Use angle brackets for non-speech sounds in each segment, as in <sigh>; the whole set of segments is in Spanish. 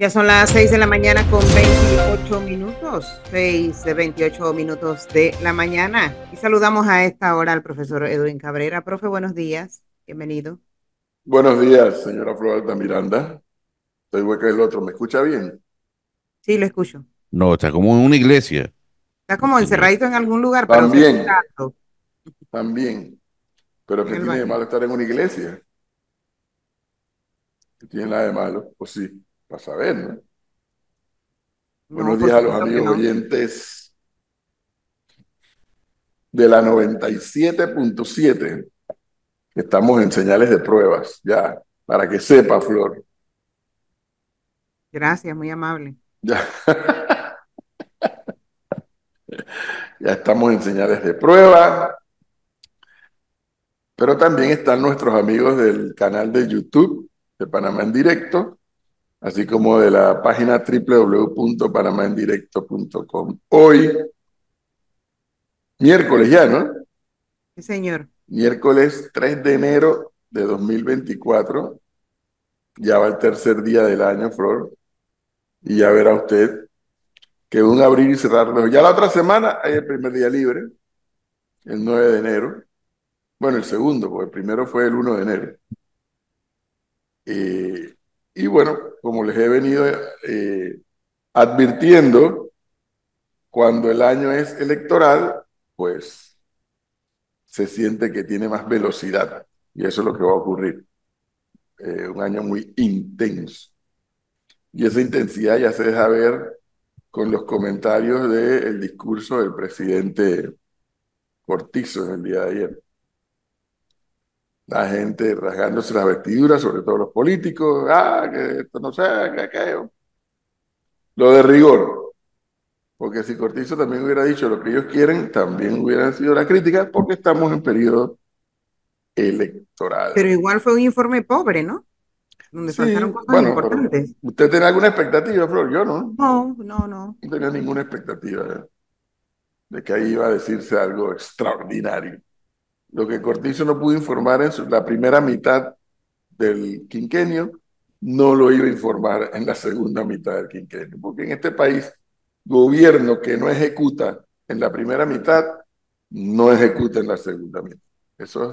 Ya son las 6 de la mañana con 28 minutos, 6 de 28 minutos de la mañana. Y saludamos a esta hora al profesor Edwin Cabrera. Profe, buenos días, bienvenido. Buenos días, señora Flor Miranda. Estoy hueca del otro, ¿me escucha bien? Sí, lo escucho. No, está como en una iglesia. Está como encerradito en algún lugar. Pero también, también. Pero ¿qué tiene de malo estar en una iglesia? ¿Qué tiene nada de malo? Pues sí para saber, ¿no? Buenos días a los amigos oyentes de la 97.7. Estamos en señales de pruebas, ya, para que sepa, Flor. Gracias, muy amable. Ya. <laughs> ya estamos en señales de prueba. Pero también están nuestros amigos del canal de YouTube de Panamá en Directo así como de la página www.panamaendirecto.com. Hoy, miércoles ya, ¿no? Sí, señor. Miércoles 3 de enero de 2024. Ya va el tercer día del año, Flor. Y ya verá usted que un abrir y cerrar Ya la otra semana hay el primer día libre, el 9 de enero. Bueno, el segundo, porque el primero fue el 1 de enero. Eh, y bueno, como les he venido eh, advirtiendo, cuando el año es electoral, pues se siente que tiene más velocidad. Y eso es lo que va a ocurrir. Eh, un año muy intenso. Y esa intensidad ya se deja ver con los comentarios del discurso del presidente Cortizo en el día de ayer la gente rasgándose las vestiduras, sobre todo los políticos, ah, que esto no sé, que aquello. Lo de rigor, porque si Cortizo también hubiera dicho lo que ellos quieren, también hubiera sido la crítica, porque estamos en periodo electoral. Pero igual fue un informe pobre, ¿no? Donde faltaron cosas importantes. ¿Usted tiene alguna expectativa, Flor? Yo no. No, no, no. No tenía ninguna expectativa de que ahí iba a decirse algo extraordinario lo que Cortizo no pudo informar en la primera mitad del quinquenio, no lo iba a informar en la segunda mitad del quinquenio, porque en este país, gobierno que no ejecuta en la primera mitad, no ejecuta en la segunda mitad. Eso,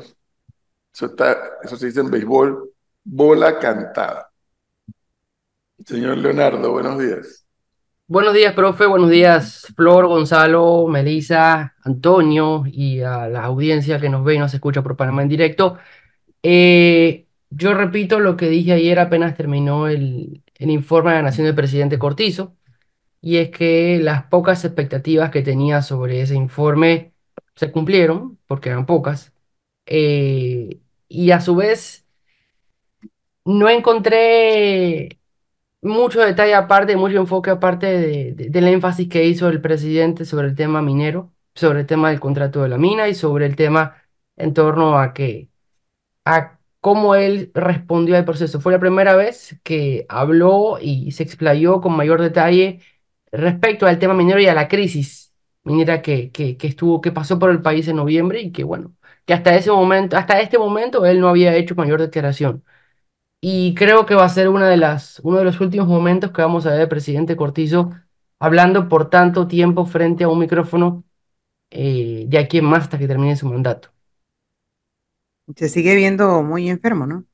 eso, está, eso se dice en béisbol, bola cantada. Señor Leonardo, buenos días. Buenos días, profe. Buenos días, Flor, Gonzalo, Melissa, Antonio y a la audiencia que nos ve y nos escucha por Panamá en directo. Eh, yo repito lo que dije ayer apenas terminó el, el informe de la Nación del presidente Cortizo, y es que las pocas expectativas que tenía sobre ese informe se cumplieron, porque eran pocas, eh, y a su vez no encontré mucho detalle aparte, mucho enfoque aparte de, del énfasis que hizo el presidente sobre el tema minero, sobre el tema del contrato de la mina y sobre el tema en torno a que a cómo él respondió al proceso. Fue la primera vez que habló y se explayó con mayor detalle respecto al tema minero y a la crisis minera que, que, que estuvo, que pasó por el país en noviembre y que bueno, que hasta ese momento, hasta este momento él no había hecho mayor declaración. Y creo que va a ser una de las, uno de los últimos momentos que vamos a ver al presidente Cortizo hablando por tanto tiempo frente a un micrófono eh, de aquí en más hasta que termine su mandato. Se sigue viendo muy enfermo, ¿no?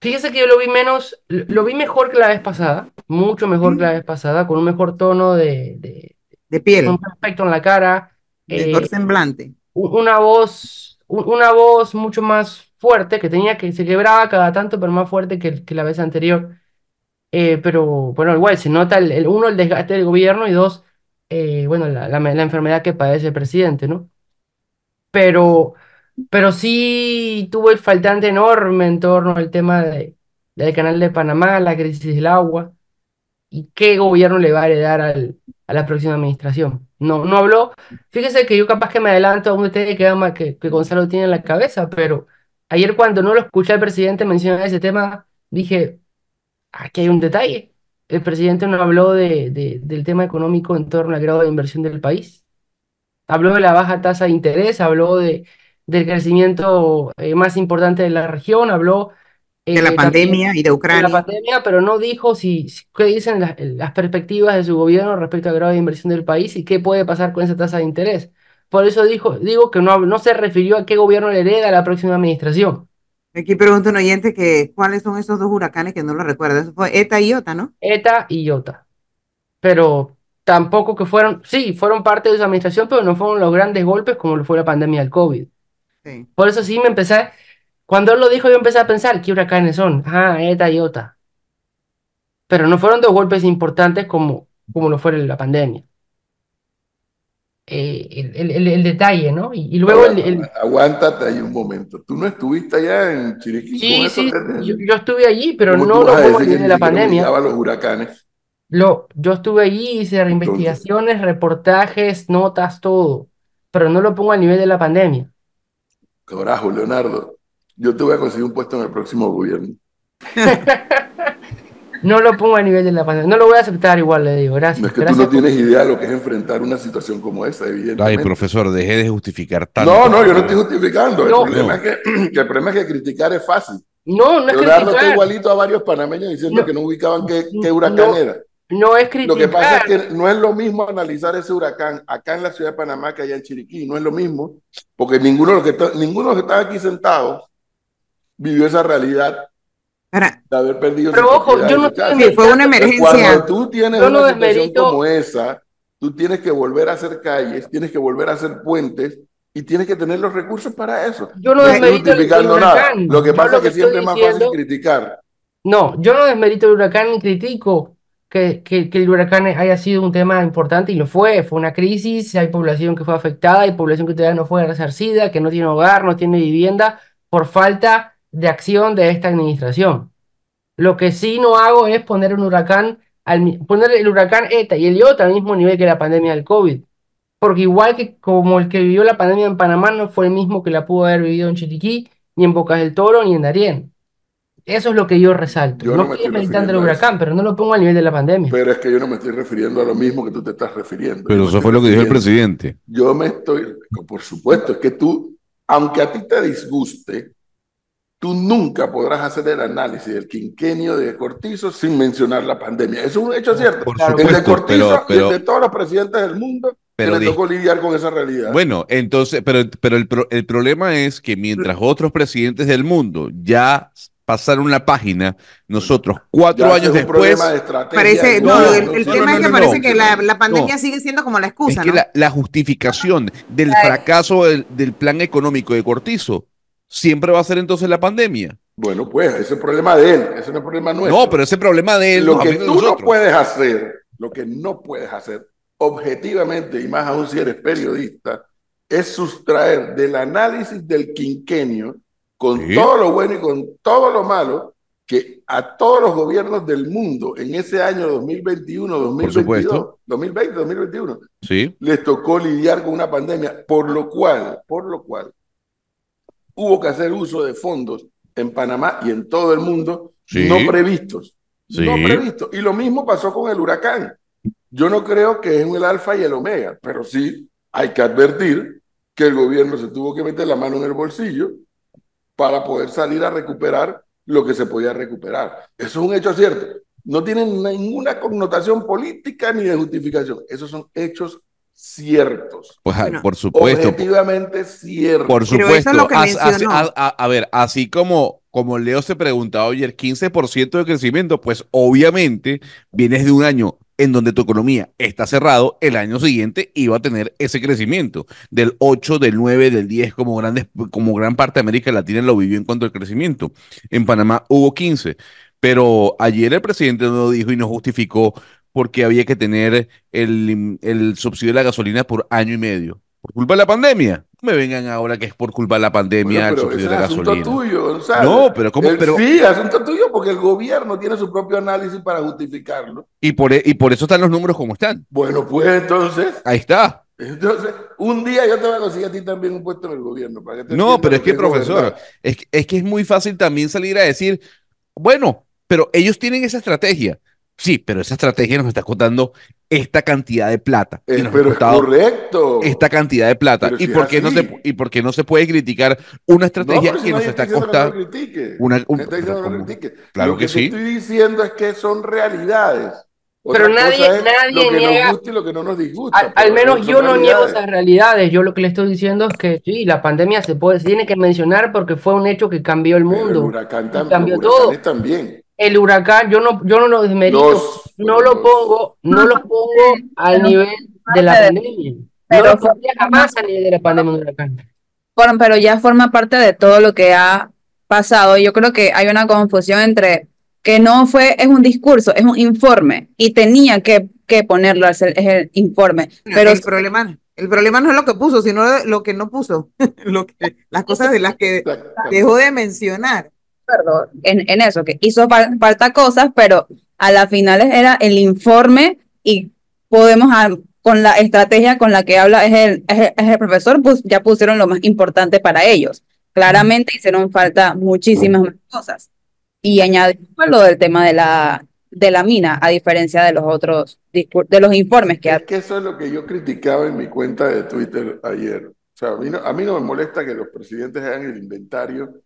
Fíjese que yo lo vi menos, lo vi mejor que la vez pasada, mucho mejor que la vez pasada, con un mejor tono de, de, de piel. Un aspecto en la cara. Mejor eh, semblante. Una voz, una voz mucho más fuerte, que tenía que se quebraba cada tanto, pero más fuerte que, que la vez anterior. Eh, pero bueno, igual se nota el, uno, el desgaste del gobierno y dos, eh, bueno, la, la, enfermedad que padece el presidente, ¿no? Pero, pero sí tuvo el faltante enorme en torno al tema de, del canal de Panamá, la crisis del agua y qué gobierno le va a heredar al, a la próxima administración. No, no habló. Fíjese que yo capaz que me adelanto a un detalle que, que, que Gonzalo tiene en la cabeza, pero Ayer cuando no lo escuché al presidente mencionar ese tema, dije, aquí hay un detalle. El presidente no habló de, del tema económico en torno al grado de inversión del país. Habló de la baja tasa de interés, habló de, del crecimiento eh, más importante de la región, habló De la eh, pandemia y de de la Ucrania. pandemia, pero no dijo si, si- qué dicen las, las perspectivas de su gobierno respecto al grado de inversión del país y qué puede pasar con esa tasa de interés. Por eso dijo, digo que no, no se refirió a qué gobierno le hereda la próxima administración. Aquí pregunta un oyente que cuáles son esos dos huracanes que no lo recuerdo. Eso fue ETA y IOTA, ¿no? ETA y IOTA. Pero tampoco que fueron, sí, fueron parte de su administración, pero no fueron los grandes golpes como lo fue la pandemia del COVID. Sí. Por eso sí me empecé, cuando él lo dijo, yo empecé a pensar, ¿qué huracanes son? Ah, ETA y IOTA. Pero no fueron dos golpes importantes como, como lo fue la pandemia. Eh, el, el- el- detalle, ¿no? Y, y luego el, el- Aguántate ahí un momento. ¿Tú no estuviste allá en Chiriquí sí, sí, yo, yo estuve allí, pero ¿Cómo no lo vas a pongo a decir que nivel ni de la pandemia. los huracanes? Lo, yo estuve allí, hice investigaciones, reportajes, notas, todo, pero no lo pongo a nivel de la pandemia. Corajo, Leonardo. Yo te voy a conseguir un puesto en el próximo gobierno. <laughs> No lo pongo a nivel de la pandemia. No lo voy a aceptar igual, le digo. No Gracias. es que tú Gracias no por- tienes idea de lo que es enfrentar una situación como esa, Ay, evidentemente. profesor, deje de justificar tanto. No, no, yo no estoy justificando. El No. problema es que, <clears throat> que el problema es que criticar es fácil. No, no es está criticar. igualito a varios panameños diciendo No. que no ubicaban qué, qué huracán No. era. No es Lo que pasa es criticar. que no es lo mismo analizar ese huracán acá en la ciudad de Panamá que allá en Chiriquí. No es lo mismo, porque ninguno de los que, está- ninguno de los que están aquí sentados vivió esa realidad Ahora, de haber perdido Pero ojo, yo no estoy sí, fue una Cuando emergencia. tú tienes Yo no una situación desmerito- como esa, tú tienes que volver a hacer calles, tienes que volver a hacer puentes y tienes que tener los recursos para eso. Yo no estoy desmerito el, el nada. huracán. Lo que pasa lo es que siempre es más fácil criticar. No, yo no desmerito el huracán ni critico que, que, que el huracán haya sido un tema importante y lo fue. Fue una crisis, hay población que fue afectada, hay población que todavía no fue resarcida, que no tiene hogar, no tiene vivienda por falta de acción de esta administración. Lo que sí no hago es poner un huracán, al, mi- poner el huracán ETA y el IOTA al mismo nivel que la pandemia del COVID. Porque igual que como el que vivió la pandemia en Panamá no fue el mismo que la pudo haber vivido en Chiriquí, ni en Bocas del Toro, ni en Darién. Eso es lo que yo resalto. Yo no estoy desmeritando el huracán, pero no lo pongo al nivel de la pandemia. Pero es que yo no me estoy refiriendo a lo mismo que tú te estás refiriendo. Pero Yo eso fue lo que dijo el presidente. Yo me estoy, por supuesto, es que tú, aunque a ti te disguste, tú nunca podrás hacer el análisis del quinquenio de Cortizo sin mencionar la pandemia. Eso es un hecho cierto. Por el de Cortizo pero, pero, y el de todos los presidentes del mundo pero que le tocó lidiar con esa realidad. bueno, entonces, pero, pero el, pro- el problema es que mientras otros presidentes del mundo ya pasaron la página, nosotros cuatro Ya años después, de parece, no, no, el, no, el no, tema no, es que no, parece no. que la, la pandemia No. sigue siendo como la es excusa, que ¿no? la, la justificación del fracaso del, del plan económico de Cortizo siempre va a ser entonces la pandemia. Bueno, pues ese es el problema de él, ese no es el problema nuestro. No, pero ese problema de él lo que tú no puedes hacer, lo que no puedes hacer objetivamente, y más aún si eres periodista, es sustraer del análisis del quinquenio, con Sí. todo lo bueno y con todo lo malo, que a todos los gobiernos del mundo en ese año 2021, 2022, supuesto. 2020, 2021, Sí, les tocó lidiar con una pandemia, por lo cual, por lo cual, hubo que hacer uso de fondos en Panamá y en todo el mundo Sí. no previstos. Sí. No previstos. Y lo mismo pasó con el huracán. Yo no creo que es el alfa y el omega, pero sí hay que advertir que el gobierno se tuvo que meter la mano en el bolsillo para poder salir a recuperar lo que se podía recuperar. Eso es un hecho cierto. No tienen ninguna connotación política ni de justificación. Esos son hechos ciertos. pues a- Bueno, por supuesto, Objetivamente ciertos. por Pero eso es supuesto. lo que As- as- mencionó. a, a- a ver, así como, como Leo se preguntaba ayer, 15% de crecimiento, pues obviamente vienes de un año en donde tu economía está cerrado, el año siguiente iba a tener ese crecimiento del 8, del 9, del 10, como, grandes, como gran parte de América Latina lo vivió en cuanto al crecimiento. En Panamá hubo 15, pero ayer el presidente no lo dijo y no justificó porque había que tener el, el subsidio de la gasolina por año y medio. ¿Por culpa de la pandemia? No me vengan ahora que es por culpa de la pandemia Bueno, el subsidio de la es asunto gasolina. tuyo. No, pero ¿cómo? El- Pero, Sí, asunto tuyo porque el gobierno tiene su propio análisis para justificarlo. y, por, e- y por eso están los números como están. Bueno, pues entonces, Ahí está. entonces, un día yo te voy a conseguir a ti también un puesto en el gobierno. Para que te No, pero es que, profesor, es, es que es muy fácil también salir a decir, bueno, pero ellos tienen esa estrategia. Sí, pero esa estrategia nos está costando esta cantidad de plata. Eh, nos pero es correcto. esta cantidad de plata. Pero ¿Y si por, qué no se, ¿Y por qué no se puede criticar una No, estrategia si que nos nadie está no costando? una- un- está no. Claro Lo que que sí. estoy diciendo es que son realidades. Pero nadie- nadie lo que niega- nos gusta y lo que no nos disgusta. Al, menos yo no niego esas realidades. Yo lo que le estoy diciendo es que sí, la pandemia se puede, se tiene que mencionar porque fue un hecho que cambió el mundo. huracán Y también, cambió todo. también. El huracán, yo no, yo no lo desmerito, Los- no lo pongo, no lo pongo al nivel de la Pero- pandemia. No pero lo fue- pondría jamás al nivel de la pandemia de huracán. Pero ya forma parte de todo lo que ha pasado. Yo creo que hay una confusión entre que no fue, es un discurso, es un informe y tenía que, que ponerlo al ser- es el informe. Pero el problema, el problema no es lo que puso, sino lo que no puso, <laughs> lo que, las cosas de las que dejó de mencionar. Acuerdo en, en eso, que hizo fal- falta cosas, pero a la final era el informe y podemos, con la estrategia con la que habla es el, es el, es el profesor, pues ya pusieron lo más importante para ellos. Claramente hicieron falta muchísimas más cosas. Y añadimos lo del tema de la, de la mina, a diferencia de los otros, de los informes que Es que eso es lo que yo criticaba en mi cuenta de Twitter ayer. O sea, a mí no, a mí no me molesta que los presidentes hagan el inventario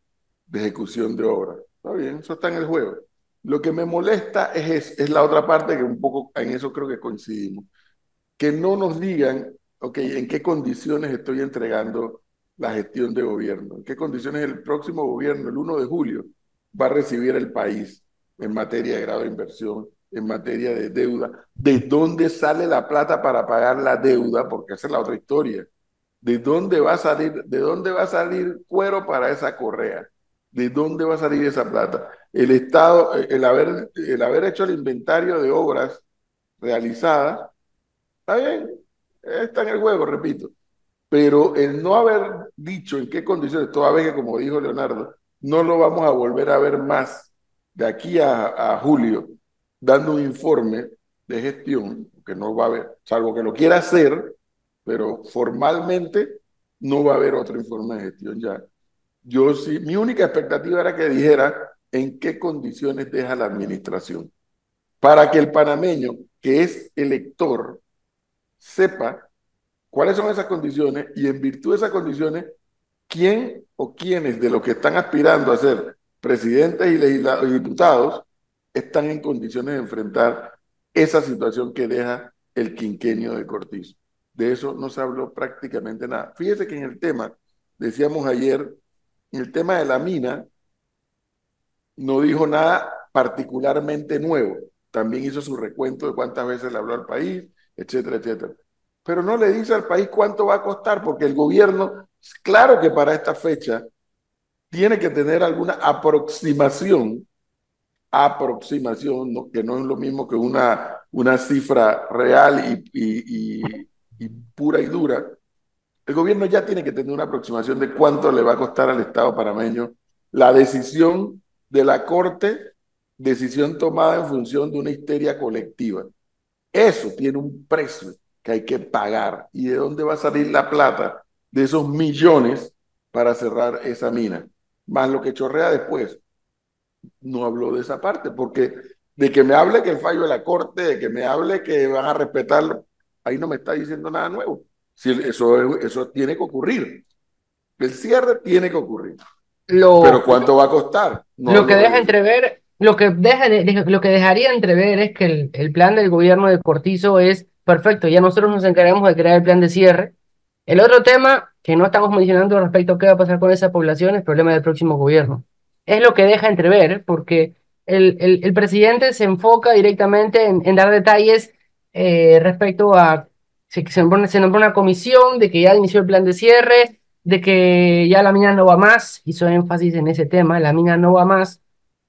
de ejecución de obras. Está bien, eso está en el juego. Lo que me molesta es, es, es la otra parte que un poco en eso creo que coincidimos. Que no nos digan, ok, en qué condiciones estoy entregando la gestión de gobierno, en qué condiciones el próximo gobierno, el 1 de julio, va a recibir el país en materia de grado de inversión, en materia de deuda, de dónde sale la plata para pagar la deuda, porque esa es la otra historia. ¿De dónde va a salir, de dónde va a salir cuero para esa correa? ¿De dónde va a salir esa plata? El Estado, el haber, el haber hecho el inventario de obras realizadas, está bien, está en el juego, repito. Pero el no haber dicho en qué condiciones, toda vez que, como dijo Leonardo, no lo vamos a volver a ver más de aquí a, a julio, dando un informe de gestión, que no va a haber, salvo que lo quiera hacer, pero formalmente no va a haber otro informe de gestión ya. Yo sí, mi única expectativa era que dijera en qué condiciones deja la administración, para que el panameño, que es elector, sepa cuáles son esas condiciones y en virtud de esas condiciones, quién o quiénes de los que están aspirando a ser presidentes y, y diputados están en condiciones de enfrentar esa situación que deja el quinquenio de Cortizo. De eso no se habló prácticamente nada. Fíjese que en el tema, decíamos ayer, el tema de la mina, no dijo nada particularmente nuevo. También hizo su recuento de cuántas veces le habló al país, etcétera, etcétera. Pero no le dice al país cuánto va a costar, porque el gobierno, claro que para esta fecha, tiene que tener alguna aproximación, aproximación, que no es lo mismo que una, una cifra real y pura y dura. El gobierno ya tiene que tener una aproximación de cuánto le va a costar al Estado panameño la decisión de la Corte, decisión tomada en función de una histeria colectiva. Eso tiene un precio que hay que pagar. ¿Y de dónde va a salir la plata de esos millones para cerrar esa mina? Más lo que chorrea después. No habló de esa parte, porque de que me hable que el fallo de la Corte, de que me hable que van a respetarlo, ahí no me está diciendo nada nuevo. Si eso, eso tiene que ocurrir. El cierre tiene que ocurrir. Lo, Pero ¿cuánto va a costar? No lo que deja entrever, lo que deja, de- lo que dejaría entrever es que el, el plan del gobierno de Cortizo es perfecto, ya nosotros nos encargamos de crear el plan de cierre. El otro tema que no estamos mencionando respecto a qué va a pasar con esa población es el problema del próximo gobierno. Es lo que deja entrever, porque el, el, el presidente se enfoca directamente en, en dar detalles eh, respecto a se, se una comisión de que ya inició el plan de cierre, de que ya la mina no va más, hizo énfasis en ese tema, la mina no va más,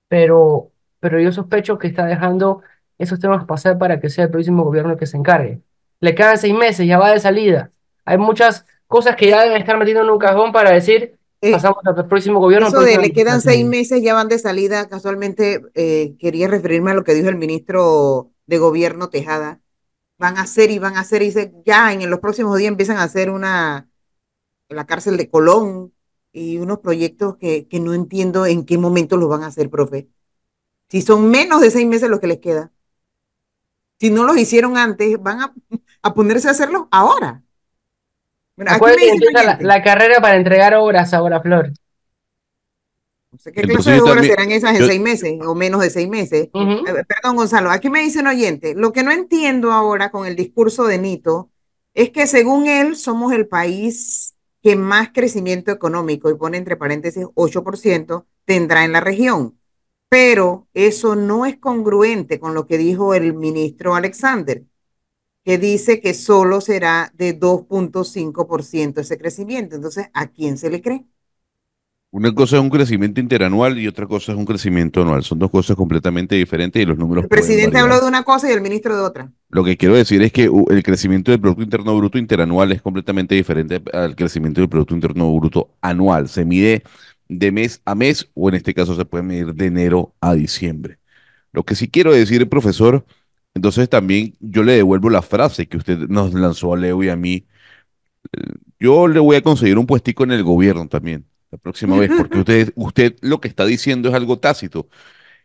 pero, pero yo sospecho que está dejando esos temas pasar para que sea el próximo gobierno el que se encargue. Le quedan seis meses, ya va de salida. Hay muchas cosas que ya deben estar metiendo en un cajón para decir, Eh, pasamos al próximo gobierno. Eso de le quedan seis meses, ya van de salida. Casualmente eh, quería referirme a lo que dijo el ministro de Gobierno Tejada. Van a hacer y van a hacer, y dice, ya en los próximos días empiezan a hacer una, la cárcel de Colón y unos proyectos que, que no entiendo en qué momento los van a hacer, profe. Si son menos de seis meses los que les queda. Si no los hicieron antes, van a, a ponerse a hacerlo ahora. Bueno, aquí me dice la, la carrera para entregar obras ahora, Flor. Qué Entonces clase de obras también- serán esas en yo- seis meses o menos de seis meses. Eh, Perdón, Gonzalo, aquí me dice un oyente, lo que no entiendo ahora con el discurso de Nito es que según él somos el país que más crecimiento económico, y pone entre paréntesis 8%, tendrá en la región. Pero eso no es congruente con lo que dijo el ministro Alexander, que dice que solo será de 2.5% ese crecimiento. Entonces, ¿a quién se le cree? Una cosa es un crecimiento interanual y otra cosa es un crecimiento anual. Son dos cosas completamente diferentes y los números El presidente habló de una cosa y el ministro de otra. Lo que quiero decir es que uh, el crecimiento del Producto Interno Bruto interanual es completamente diferente al crecimiento del Producto Interno Bruto anual. Se mide de mes a mes o en este caso se puede medir de enero a diciembre. Lo que sí quiero decir, profesor, entonces también yo le devuelvo la frase que usted nos lanzó a Leo y a mí. Eh, Yo le voy a conseguir un puestico en el gobierno también la próxima vez, porque usted, usted lo que está diciendo es algo tácito.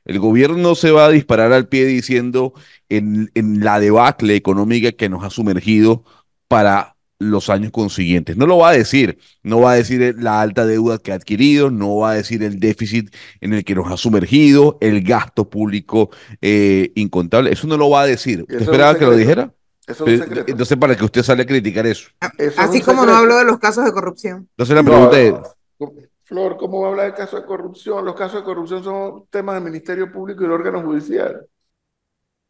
El gobierno no se va a disparar al pie diciendo en, en la debacle económica que nos ha sumergido para los años consiguientes. No lo va a decir, no va a decir eh, la alta deuda que ha adquirido, no va a decir el déficit en el que nos ha sumergido, el gasto público eh, incontable. Eso no lo va a decir. ¿Usted esperaba que lo dijera? Eso es un secreto. entonces, ¿para que usted sale a criticar eso? Eso es Así como no habló de los casos de corrupción. Entonces la No, pregunta es, Flor, ¿cómo va a hablar del caso de corrupción? Los casos de corrupción son temas del Ministerio Público y del órgano judicial.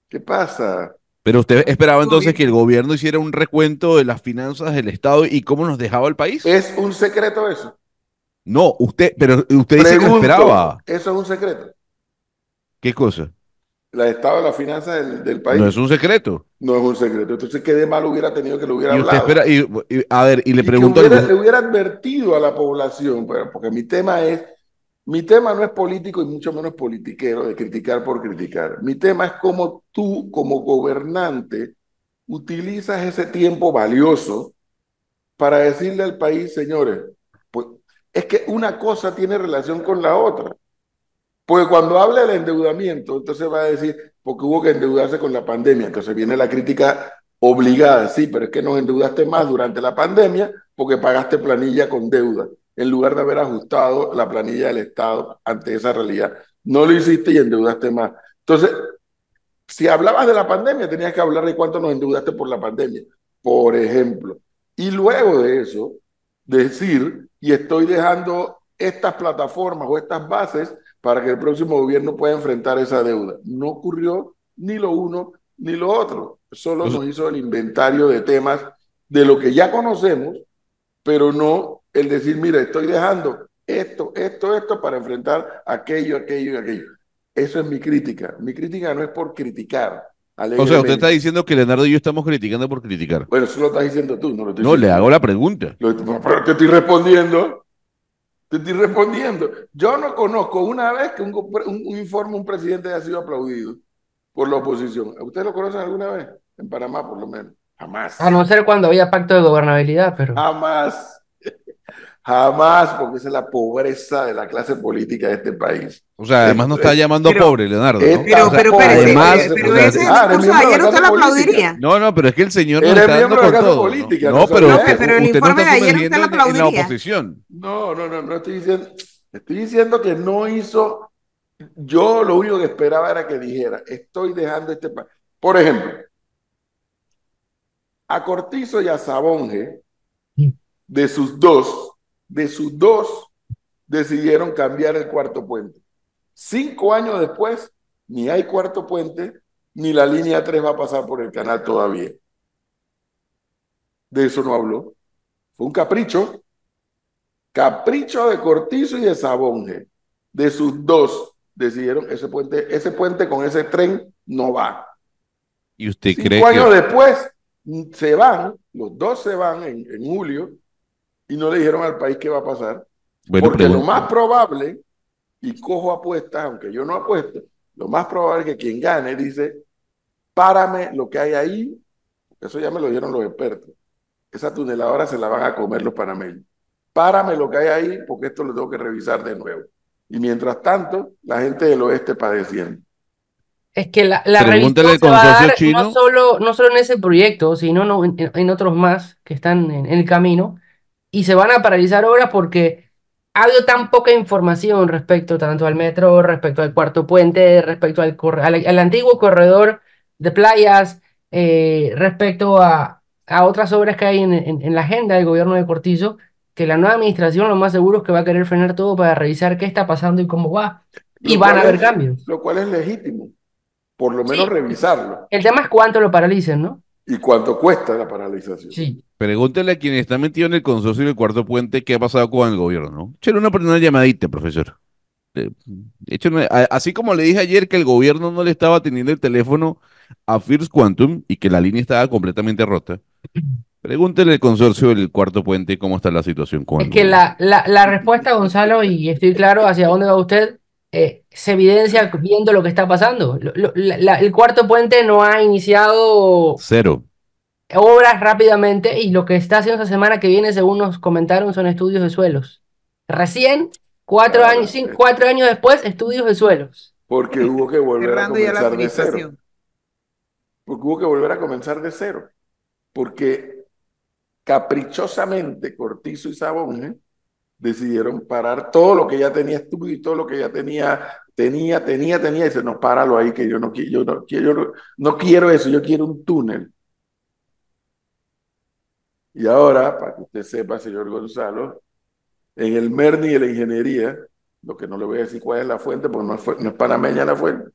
¿Qué pasa? ¿pero usted esperaba entonces que el gobierno hiciera un recuento de las finanzas del Estado y cómo nos dejaba el país? ¿Es un secreto eso? No, usted, pero usted dice que esperaba. ¿Eso es un secreto? ¿Qué cosa? El estado de las finanzas del, del país No es un secreto. no es un secreto. Entonces, ¿qué de mal hubiera tenido que lo hubiera Y usted hablado? espera, y, y- a ver, y le Y que pregunto hubiera- le hubiera advertido a la población, pero- porque mi tema es, mi tema no es político y mucho menos politiquero de criticar por criticar. Mi tema es cómo tú, como gobernante, utilizas ese tiempo valioso para decirle al país, señores, pues es que una cosa tiene relación con la otra. Porque cuando habla del endeudamiento, entonces va a decir, porque hubo que endeudarse con la pandemia. Entonces viene la crítica obligada, sí, pero es que nos endeudaste más durante la pandemia porque pagaste planilla con deuda, en lugar de haber ajustado la planilla del Estado ante esa realidad. No lo hiciste y endeudaste más. Entonces, si hablabas de la pandemia, tenías que hablar de cuánto nos endeudaste por la pandemia, por ejemplo. Y luego de eso, decir, y estoy dejando estas plataformas o estas bases para que el próximo gobierno pueda enfrentar esa deuda. No ocurrió ni lo uno ni lo otro. Solo nos hizo el inventario de temas de lo que ya conocemos, pero no el decir, mira, estoy dejando esto, esto, esto para enfrentar aquello, aquello y aquello. Eso es mi crítica. Mi crítica no es por criticar. O sea, usted está diciendo que Leonardo y yo estamos criticando por criticar. Bueno, eso lo estás diciendo tú, no lo estoy No, le diciendo hago la pregunta. lo- Pero te estoy respondiendo. Te estoy respondiendo. Yo no conozco una vez que un, un- un informe, un presidente haya sido aplaudido por la oposición. ¿Ustedes lo conocen alguna vez? En Panamá, por lo menos. Jamás. A no ser cuando había pacto de gobernabilidad, pero Jamás. Jamás, porque esa es la pobreza de la clase política de este país. O sea, además nos está llamando Pero- pobre, Leonardo, ¿no? Eh, Pero, O sea, pero, espérese, además, pero, pero o sea, ese ah, discurso ayer la usted lo aplaudiría. No, no, pero es que el señor Eres está dando todo. ¿no? política, No, no pero, Pero el usted no informe está de ayer usted lo en- en la aplaudiría. oposición. No, no, no, no estoy diciendo, estoy diciendo que no hizo, yo lo único que esperaba era que dijera, estoy dejando este país. Por ejemplo, a Cortizo y a Sabonge, de sus dos, de sus dos, decidieron cambiar el cuarto puente. Cinco años después, ni hay cuarto puente, ni la línea 3 va a pasar por el canal todavía. De eso no habló. Fue un capricho. Capricho de Cortizo y de Sabonge. De sus dos decidieron ese puente, ese puente con ese tren no va. ¿Y usted Cinco cree años que después se van, los dos se van en, en julio y no le dijeron al país qué va a pasar. Bueno, porque lo más probable, y cojo apuestas, aunque yo no apuesto, lo más probable es que quien gane dice, párame lo que hay ahí, eso ya me lo dijeron los expertos, esa tuneladora se la van a comer los panameños, párame lo que hay ahí porque esto lo tengo que revisar de nuevo. Y mientras tanto, la gente del oeste padeciendo. Es que la, la Pregúntale revisión al se va a consorcio dar chino. no solo, no solo en ese proyecto, sino no- en, en otros más que están en, en el camino, y se van a paralizar obras porque ha habido tan poca información respecto tanto al metro, respecto al cuarto puente, respecto al, al, al antiguo corredor de playas, eh, respecto a, a otras obras que hay en, en- en la agenda del gobierno de Cortizo, que la nueva administración lo más seguro es que va a querer frenar todo para revisar qué está pasando y cómo va. Y van a haber es- cambios. Lo cual es legítimo. Por lo menos Sí. revisarlo. El tema es cuánto lo paralicen, ¿no? ¿Y cuánto cuesta la paralización? Sí. Pregúntele a quien está metido en el consorcio del cuarto puente qué ha pasado con el gobierno, ¿no? Échale una, una llamadita, profesor. Eh, échale- así como le dije ayer que el gobierno no le estaba teniendo el teléfono a First Quantum y que la línea estaba completamente rota. Pregúntele al consorcio del cuarto puente cómo está la situación con Es el que la, la, la respuesta, Gonzalo, y estoy claro hacia dónde va usted, eh, se evidencia viendo lo que está pasando. Lo- lo- la- la- el cuarto puente no ha iniciado Cero. Obras rápidamente y lo que está haciendo esta semana que viene, según nos comentaron, son estudios de suelos. Recién, cuatro Claro, años, cinco- eh. cuatro años después, estudios de suelos. Porque hubo que volver a comenzar de cero. Porque hubo que volver a comenzar de cero. Porque caprichosamente Cortizo y Sabón decidieron parar todo lo que ya tenía estudio y todo lo que ya tenía, tenía, tenía, tenía, y dice, no, páralo ahí, que yo no, yo no, yo no, no quiero eso, yo quiero un túnel. Y ahora, para que usted sepa, señor Gonzalo, en el MERNI de la ingeniería, lo que no le voy a decir cuál es la fuente, porque no es, no es panameña la fuente,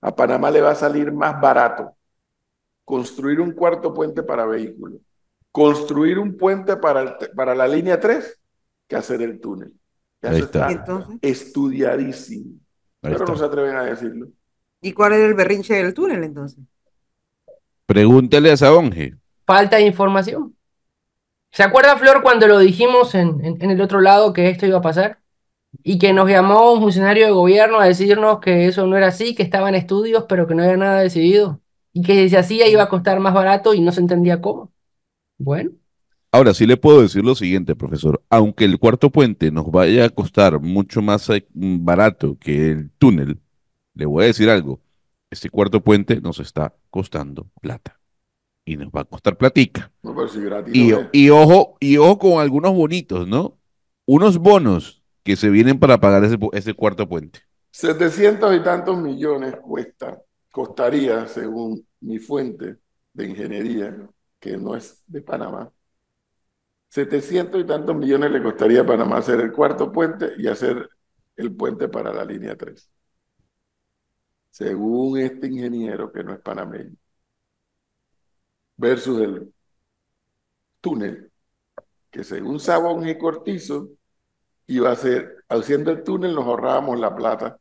a Panamá le va a salir más barato construir un cuarto puente para vehículos, construir un puente para, el para la línea 3, que hacer el túnel. Ya Ahí eso está. Estudiadísimo, Ahí pero no se atreven a decirlo. ¿y cuál es el berrinche del túnel entonces? Pregúntele a Sabonge. Falta de información. ¿Se acuerda, Flor, cuando lo dijimos en, en- en el otro lado que esto iba a pasar? Y que nos llamó un funcionario de gobierno a decirnos que eso no era así, que estaban estudios, pero que no había nada decidido. Y que si se hacía iba a costar más barato y no se entendía cómo. Bueno, Ahora sí le puedo decir lo siguiente, profesor. Aunque el cuarto puente nos vaya a costar mucho más eh, barato que el túnel, le voy a decir algo. Este cuarto puente nos está costando plata. Y nos va a costar platica. No, pero si gratis Y, no es. y ojo, y ojo con algunos bonitos, ¿no? Unos bonos que se vienen para pagar ese cuarto puente. 700 y tantos millones cuesta, costaría, según mi fuente de ingeniería, que no es de Panamá, 700 y tantos millones le costaría a Panamá hacer el cuarto puente y hacer el puente para la línea 3. Según este ingeniero, que no es panameño, versus el túnel, que según Sabón y Cortizo, iba a ser, haciendo el túnel nos ahorrábamos la plata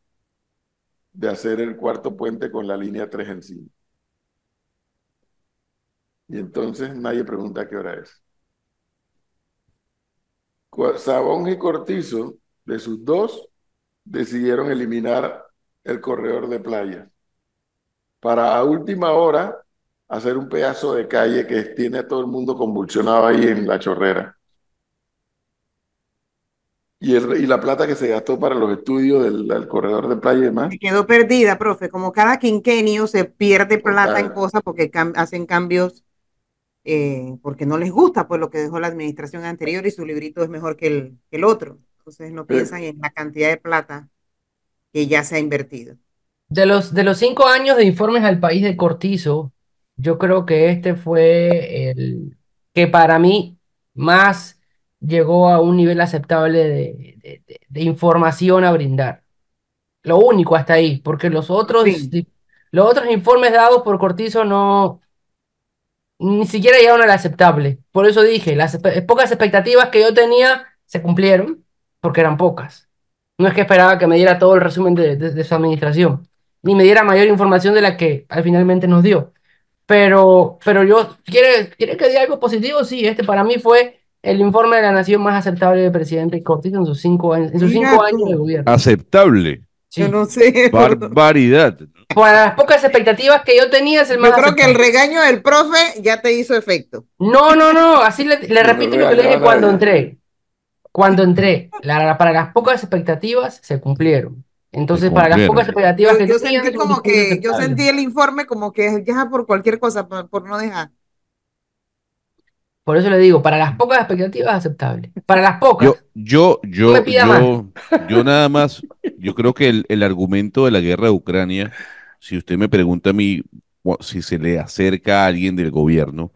de hacer el cuarto puente con la línea 3 encima. Y entonces nadie pregunta qué hora es. Sabón y Cortizo, de sus dos, decidieron eliminar el corredor de playa para a última hora hacer un pedazo de calle que tiene a todo el mundo convulsionado ahí en la chorrera. Y, el, y la plata que se gastó para los estudios del, del corredor de playa y demás, Se quedó perdida, profe. Como cada quinquenio se pierde plata en cosas porque cam- hacen cambios eh, porque no les gusta pues lo que dejó la administración anterior y su librito es mejor que el, que el otro. Entonces no piensan en la cantidad de plata que ya se ha invertido. de los, de los cinco años de informes al país de Cortizo, yo creo que este fue el que para mí más llegó a un nivel aceptable de, de- de- de información a brindar. Lo único hasta ahí, porque los otros, Sí. los otros informes dados por Cortizo no, ni siquiera llegaron al aceptable. Por eso dije, las espe- pocas expectativas que yo tenía se cumplieron, porque eran pocas. No es que esperaba que me diera todo el resumen de, de- de su administración, ni me diera mayor información de la que al finalmente nos dio. Pero, pero yo, ¿quiere, ¿quiere que diga algo positivo? Sí, este para mí fue el informe de la nación más aceptable del presidente Cortizo en sus cinco años, en sus cinco años de gobierno. Aceptable. Sí. Yo no sé. Barbaridad. Para las pocas expectativas que yo tenía, es el más Yo creo que el regaño del profe ya te hizo efecto. No, no, no, así le, repito me lo que le dije cuando entré. Cuando entré, la- para las pocas expectativas se cumplieron. Entonces, para las pocas expectativas Yo, que yo tenían, sentí como que, yo sentí el informe como que ya por cualquier cosa, por, por no dejar. Por eso le digo, para las pocas expectativas, aceptable. Para las pocas. Yo, yo, yo, me pida yo, yo nada más, yo creo que el, el argumento de la guerra de Ucrania, si usted me pregunta a mí si se le acerca a alguien del gobierno,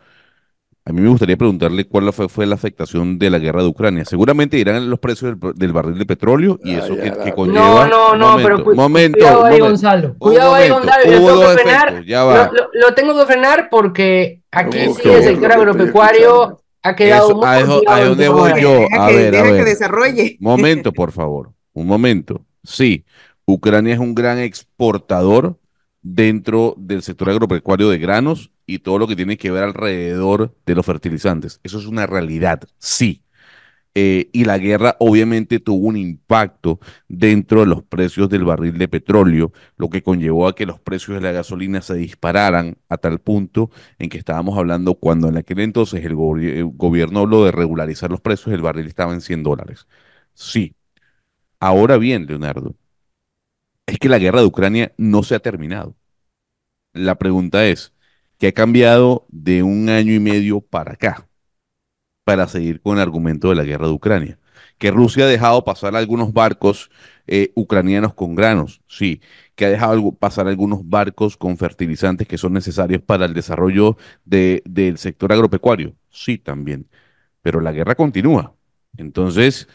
a mí me gustaría preguntarle cuál fue, fue la afectación de la guerra de Ucrania. Seguramente irán los precios del, del barril de petróleo y Ah, eso ya, que, No, conlleva. no, no, momento, pero cu- momento, cuidado ahí. Gonzalo. Cuidado ahí, Gonzalo. lo tengo que frenar. efectos, ya va. Lo, lo- lo tengo que frenar porque aquí No, sí el sector agropecuario ha quedado Eso, muy a eso- a dónde voy de- yo. Deja A que, ver, a deja que ver. desarrolle. Momento, por favor. Un momento. Sí, Ucrania es un gran exportador dentro del sector agropecuario de granos y todo lo que tiene que ver alrededor de los fertilizantes. Eso es una realidad, sí. Eh, y la guerra obviamente tuvo un impacto dentro de los precios del barril de petróleo, lo que conllevó a que los precios de la gasolina se dispararan a tal punto en que estábamos hablando cuando en aquel entonces el, el gobierno habló de regularizar los precios, el barril estaba en 100 dólares. Sí. Ahora bien, Leonardo, es que la guerra de Ucrania no se ha terminado. La pregunta es, ¿qué ha cambiado de un año y medio para acá? Para seguir con el argumento de la guerra de Ucrania. Que Rusia ha dejado pasar algunos barcos eh, ucranianos con granos, sí. Que ha dejado pasar algunos barcos con fertilizantes que son necesarios para el desarrollo de- del sector agropecuario, sí, también. Pero la guerra continúa. Entonces,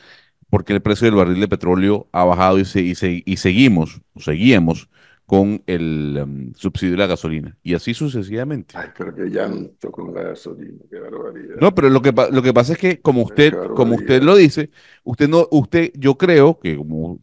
porque el precio del barril de petróleo ha bajado y, se- y se- y seguimos, o seguíamos con el em, subsidio de la gasolina. Y así sucesivamente. Ay, pero que llanto con la gasolina, qué barbaridad. No, pero lo que, lo que pasa es que como usted, como usted lo dice, usted no, usted, yo creo que como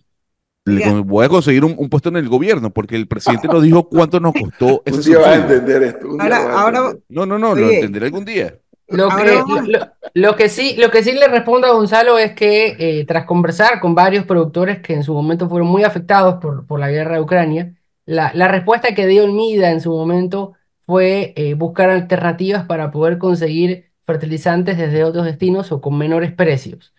le voy a conseguir un, un puesto en el gobierno, porque el presidente nos dijo cuánto nos costó <laughs> ese un día vas a subsidio. entender esto. un día Ahora- vas a ahora-. No, no, no, lo entenderé algún día. Lo que, lo, lo que sí, lo que sí le respondo a Gonzalo es que eh, tras conversar con varios productores que en su momento fueron muy afectados por, por la guerra de Ucrania, la, la respuesta que dio el MIDA en su momento fue eh, buscar alternativas para poder conseguir fertilizantes desde otros destinos o con menores precios.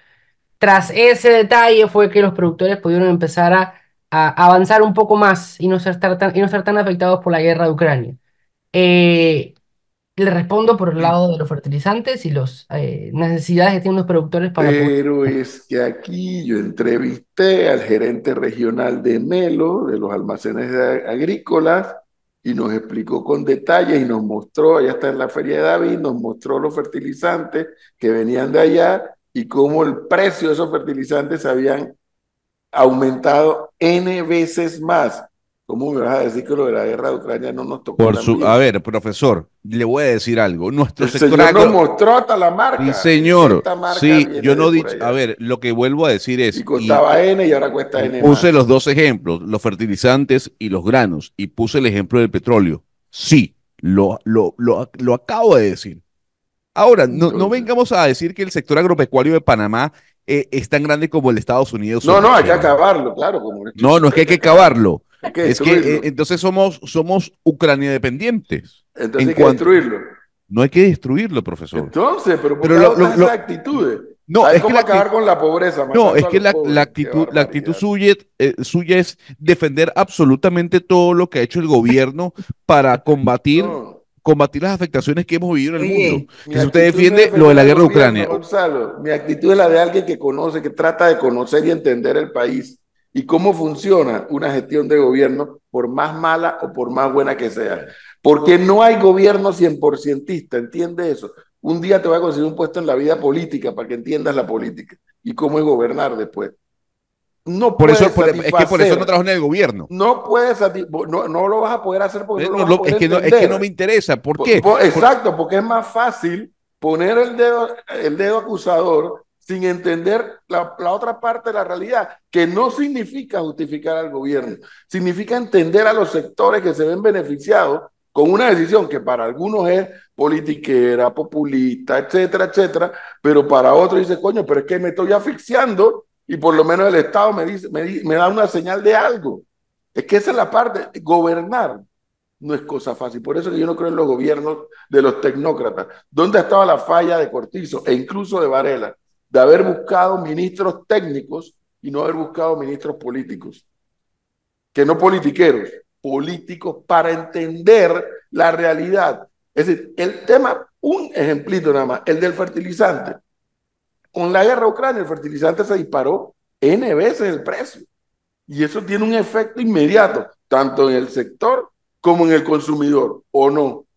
Tras ese detalle fue que los productores pudieron empezar a, a avanzar un poco más y no ser tan, y no ser tan afectados por la guerra de Ucrania. Eh, le respondo por el lado de los fertilizantes y las necesidades que tienen los productores para poder... Pero es que aquí yo entrevisté al gerente regional de Melo, de los almacenes agrícolas, y nos explicó con detalles y nos mostró, allá está en la Feria de David, nos mostró los fertilizantes que venían de allá y cómo el precio de esos fertilizantes habían aumentado N veces más. ¿Cómo me vas a decir que lo de la guerra de Ucrania no nos tocó Por su, a ver, profesor, le voy a decir algo. Nuestro El sector señor nos mostró hasta la marca. Sí, señor. Marca Sí, yo no he dicho, a ver, lo que vuelvo a decir es, Y y- costaba N y ahora cuesta N puse más. los dos ejemplos, los fertilizantes y los granos, y puse el ejemplo del petróleo. Sí, lo, lo, lo, lo acabo de decir. Ahora, no, no vengamos a decir que el sector agropecuario de Panamá eh, es tan grande como el de Estados Unidos. No, no, hay que acabarlo, claro. Como No, no es que hay que acabarlo. Que Es que eh, entonces somos, somos Ucrania dependientes. Entonces en hay que cuanto- destruirlo. No hay que destruirlo, profesor. Entonces, pero ¿por Pero qué lo- actitudes? No, es que ¿cómo la acabar con la pobreza? No, es que la, pobres? la actitud, la actitud suya, eh, suya es defender absolutamente todo lo que ha hecho el gobierno para combatir, No, combatir las afectaciones que hemos vivido en el Oye, mundo. Que si usted defiende lo de la guerra de Ucrania, Gonzalo, mi actitud es la de alguien que conoce, que trata de conocer y entender el país y cómo funciona una gestión de gobierno, por más mala o por más buena que sea. Porque no hay gobierno 100%ista, ¿entiende eso? Un día te voy a conseguir un puesto en la vida política para que entiendas la política y cómo es gobernar después. No por eso, puedes por- es que por eso no trabajo en el gobierno. No puedes, no, no lo vas a poder hacer porque Eh, no no, lo vas a poder es, que no, es que entender. no me interesa. ¿Por Po- qué? Por- exacto, porque es más fácil poner el dedo, el dedo acusador sin entender la, otra parte de la realidad, que no significa justificar al gobierno, significa entender a los sectores que se ven beneficiados con una decisión que para algunos es politiquera, populista, etcétera, etcétera, pero para otros dice, coño, pero es que me estoy asfixiando y por lo menos el Estado me da una señal de algo. Es que esa es la parte, gobernar no es cosa fácil. Por eso que yo no creo en los gobiernos de los tecnócratas. ¿Dónde estaba la falla de Cortizo e incluso de Varela? De haber buscado ministros técnicos y no haber buscado ministros políticos. que no politiqueros, políticos para entender la realidad. Es decir, el tema, un ejemplito nada más, el del fertilizante. Con la guerra ucrania, el fertilizante se disparó N veces el precio. Y eso tiene un efecto inmediato, tanto en el sector como en el consumidor, ¿o no?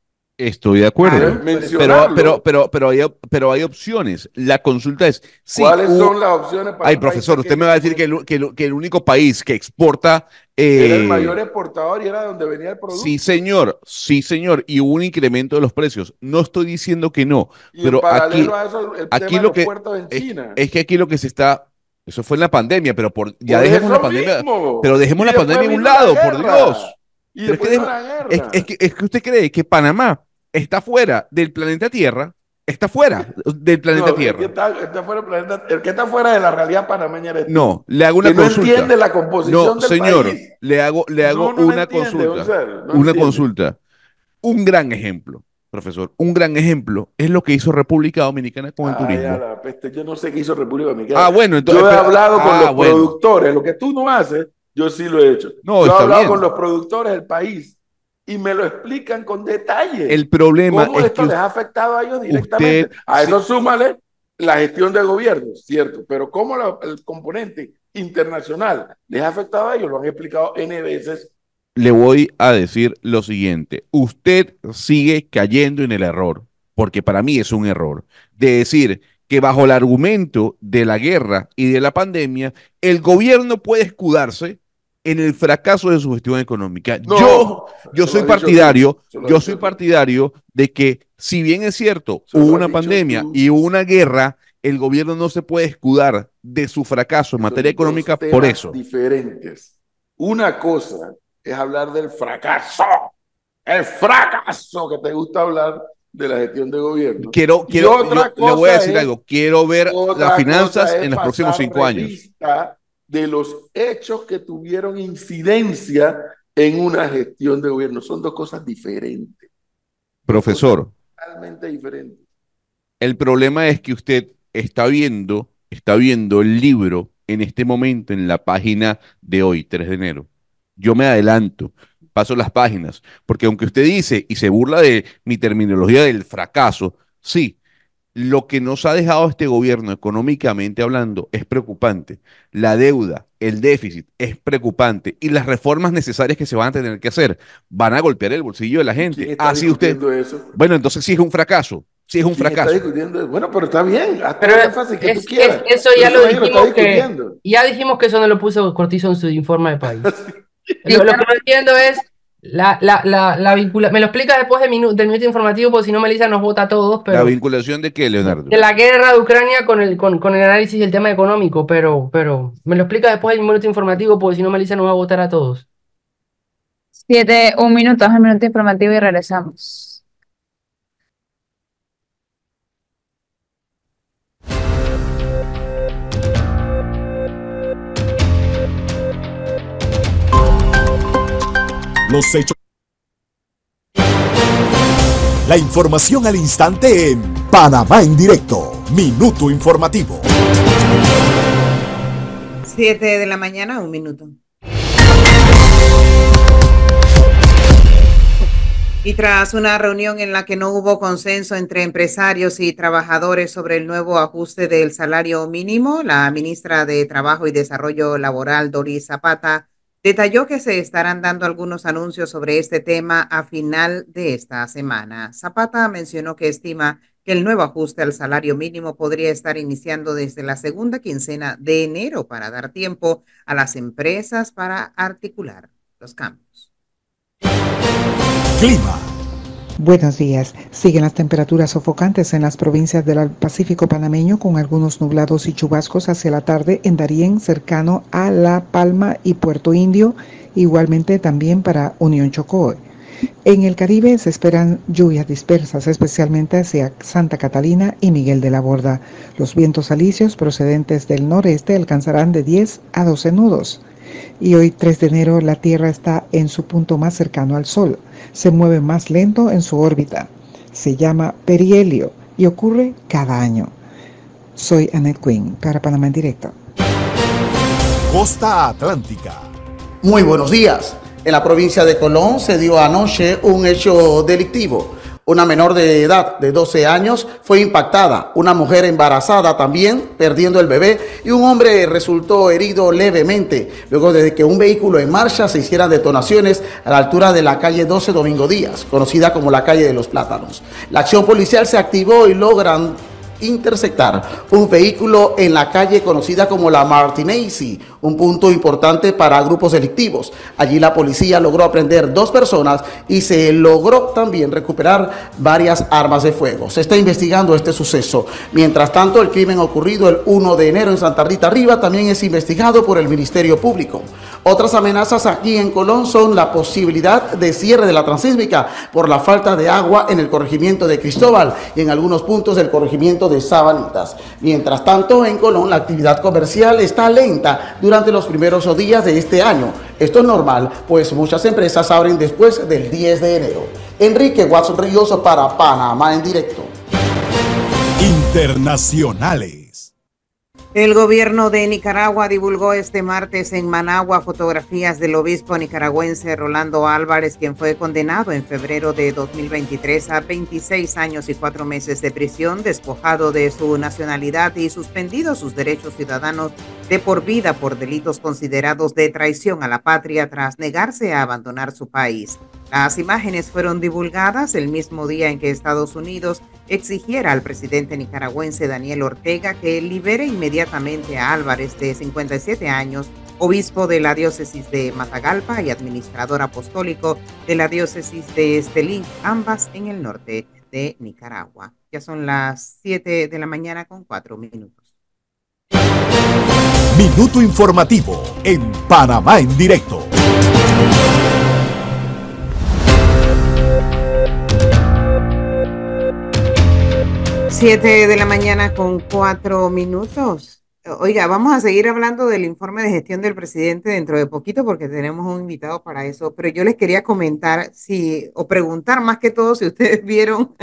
Estoy de acuerdo. Ah, pero, pero, pero, pero, hay, pero hay opciones. La consulta es, sí, ¿Cuáles son las opciones para Ay, profesor, usted me va a decir que el, que el- que el único país que exporta... era el eh, mayor exportador y era donde venía el producto? Sí, señor, sí, señor, y hubo un incremento de los precios. No estoy diciendo que no, y pero en paralelo aquí- a eso, el aquí tema de lo los que- puertos en es, China. es que aquí lo que se está, eso fue en la pandemia, pero por, ya Por dejemos la pandemia, mismo. pero dejemos Y la pandemia a un la lado, por. Dios. Y Pero es que la Es, guerra. es que, es que usted cree que Panamá está fuera del planeta Tierra, está fuera del <laughs> planeta No, el que Tierra. está, está fuera del planeta- el que está fuera de la realidad panameña eres tú. No, le hago una que no consulta. entiende la composición No, del señor, país. le hago, le hago No, no una entiende, consulta. No una entiende. consulta. Un gran ejemplo, profesor, un gran ejemplo es lo que hizo República Dominicana con el Ay, a turismo. la peste, yo no sé qué hizo República Dominicana. Ah, bueno, entonces. yo he pero- hablado con ah, los bueno. productores, lo que tú no haces, yo sí lo he hecho. No, yo he hablado bien. con los productores del país y me lo explican con detalle. El problema ¿Cómo es esto que les ha afectado a ellos directamente? a eso súmale la gestión del gobierno, cierto, pero cómo la- el componente internacional les ha afectado a ellos, lo han explicado N veces. le voy a decir lo siguiente. Usted sigue cayendo en el error, porque para mí es un error, de decir que bajo el argumento de la guerra y de la pandemia, el gobierno puede escudarse en el fracaso de su gestión económica. No, yo, yo soy dicho partidario, yo soy partidario de que si bien es cierto, hubo una pandemia tú. y hubo una guerra, el gobierno no se puede escudar de su fracaso en Son materia económica por eso. Diferentes. Una cosa es hablar del fracaso, el fracaso que te gusta hablar de la gestión de gobierno. Quiero, quiero, yo- le voy a decir es- algo. Quiero ver las finanzas en los próximos cinco años. De los hechos que tuvieron incidencia en una gestión de gobierno. Son dos cosas diferentes, Profesor, totalmente diferentes. el problema es que usted está viendo, está viendo el libro en este momento en la página de hoy, 3 de enero. Yo me adelanto, paso las páginas, porque aunque usted dice y se burla de mi terminología del fracaso, sí, lo que nos ha dejado este gobierno económicamente hablando es preocupante. La deuda, el déficit es preocupante y las reformas necesarias que se van a tener que hacer van a golpear el bolsillo de la ¿Quién gente. está Así usted, eso? bueno, entonces sí es un fracaso, sí es un ¿Quién está fracaso. Bueno, pero está bien, haz Pero el énfasis que es- tú quieras. es- eso Pero ya lo dijimos que-. Ya dijimos que eso no lo puso Cortizo en su informe de país. <laughs> Lo, lo que no entiendo es la, la, la, la vincula. Me lo explica después de minu- del minuto informativo, porque si no, Melissa nos vota a todos, ¿La pero vinculación de qué, Leonardo? de la guerra de Ucrania con el, con, con el análisis del tema económico, pero, pero me lo explica después del minuto informativo, porque si no, Melissa nos va a votar a todos. Siete, un minuto, es el minuto informativo y regresamos. Los hechos. La información al instante en Panamá en directo. Minuto informativo. Siete de la mañana, un minuto. Y tras una reunión en la que no hubo consenso entre empresarios y trabajadores sobre el nuevo ajuste del salario mínimo, la ministra de Trabajo y Desarrollo Laboral, Doris Zapata, detalló que se estarán dando algunos anuncios sobre este tema a final de esta semana. Zapata mencionó que estima que el nuevo ajuste al salario mínimo podría estar iniciando desde la segunda quincena de enero para dar tiempo a las empresas para articular los cambios. Clima. Buenos días. Siguen las temperaturas sofocantes en las provincias del Pacífico panameño con algunos nublados y chubascos hacia la tarde en Darién, cercano a La Palma y Puerto Indio, igualmente también para Unión Chocó. En el Caribe se esperan lluvias dispersas, especialmente hacia Santa Catalina y Miguel de la Borda. Los vientos alisios procedentes del noreste alcanzarán de 10 a 12 nudos. Y hoy 3 de enero la Tierra está en su punto más cercano al Sol. Se mueve más lento en su órbita. Se llama perihelio y ocurre cada año. Soy Annette Quinn para Panamá en directo. Costa Atlántica. Muy buenos días. En la provincia de Colón se dio anoche un hecho delictivo. Una menor de edad de 12 años fue impactada, una mujer embarazada también, perdiendo el bebé, y un hombre resultó herido levemente, luego de que un vehículo en marcha se hiciera detonaciones a la altura de la calle 12 Domingo Díaz, conocida como la calle de los Plátanos. La acción policial se activó y logran interceptar un vehículo en la calle conocida como la Martinez, un punto importante para grupos delictivos. Allí la policía logró aprender dos personas y se logró también recuperar varias armas de fuego. Se está investigando este suceso. Mientras tanto, el crimen ocurrido el 1 de enero en Santa Rita Arriba también es investigado por el Ministerio Público. Otras amenazas aquí en Colón son la posibilidad de cierre de la transísmica por la falta de agua en el corregimiento de Cristóbal y en algunos puntos del corregimiento de Sabanitas. Mientras tanto, en Colón la actividad comercial está lenta durante los primeros días de este año. Esto es normal, pues muchas empresas abren después del 10 de enero. Enrique Watson Ríos para Panamá en directo. Internacionales. El gobierno de Nicaragua divulgó este martes en Managua fotografías del obispo nicaragüense Rolando Álvarez, quien fue condenado en febrero de 2023 a 26 años y cuatro meses de prisión, despojado de su nacionalidad y suspendido sus derechos ciudadanos de por vida por delitos considerados de traición a la patria tras negarse a abandonar su país. Las imágenes fueron divulgadas el mismo día en que Estados Unidos exigiera al presidente nicaragüense Daniel Ortega que libere inmediatamente a Álvarez, de 57 años, obispo de la diócesis de Matagalpa y administrador apostólico de la diócesis de Estelí, ambas en el norte de Nicaragua. Ya son las 7 de la mañana con 4 minutos. Minuto informativo en Panamá en directo. Siete de la mañana con cuatro minutos. Oiga, vamos a seguir hablando del informe de gestión del presidente dentro de poquito porque tenemos un invitado para eso, pero yo les quería comentar si, o preguntar más que todo si ustedes <laughs> vieron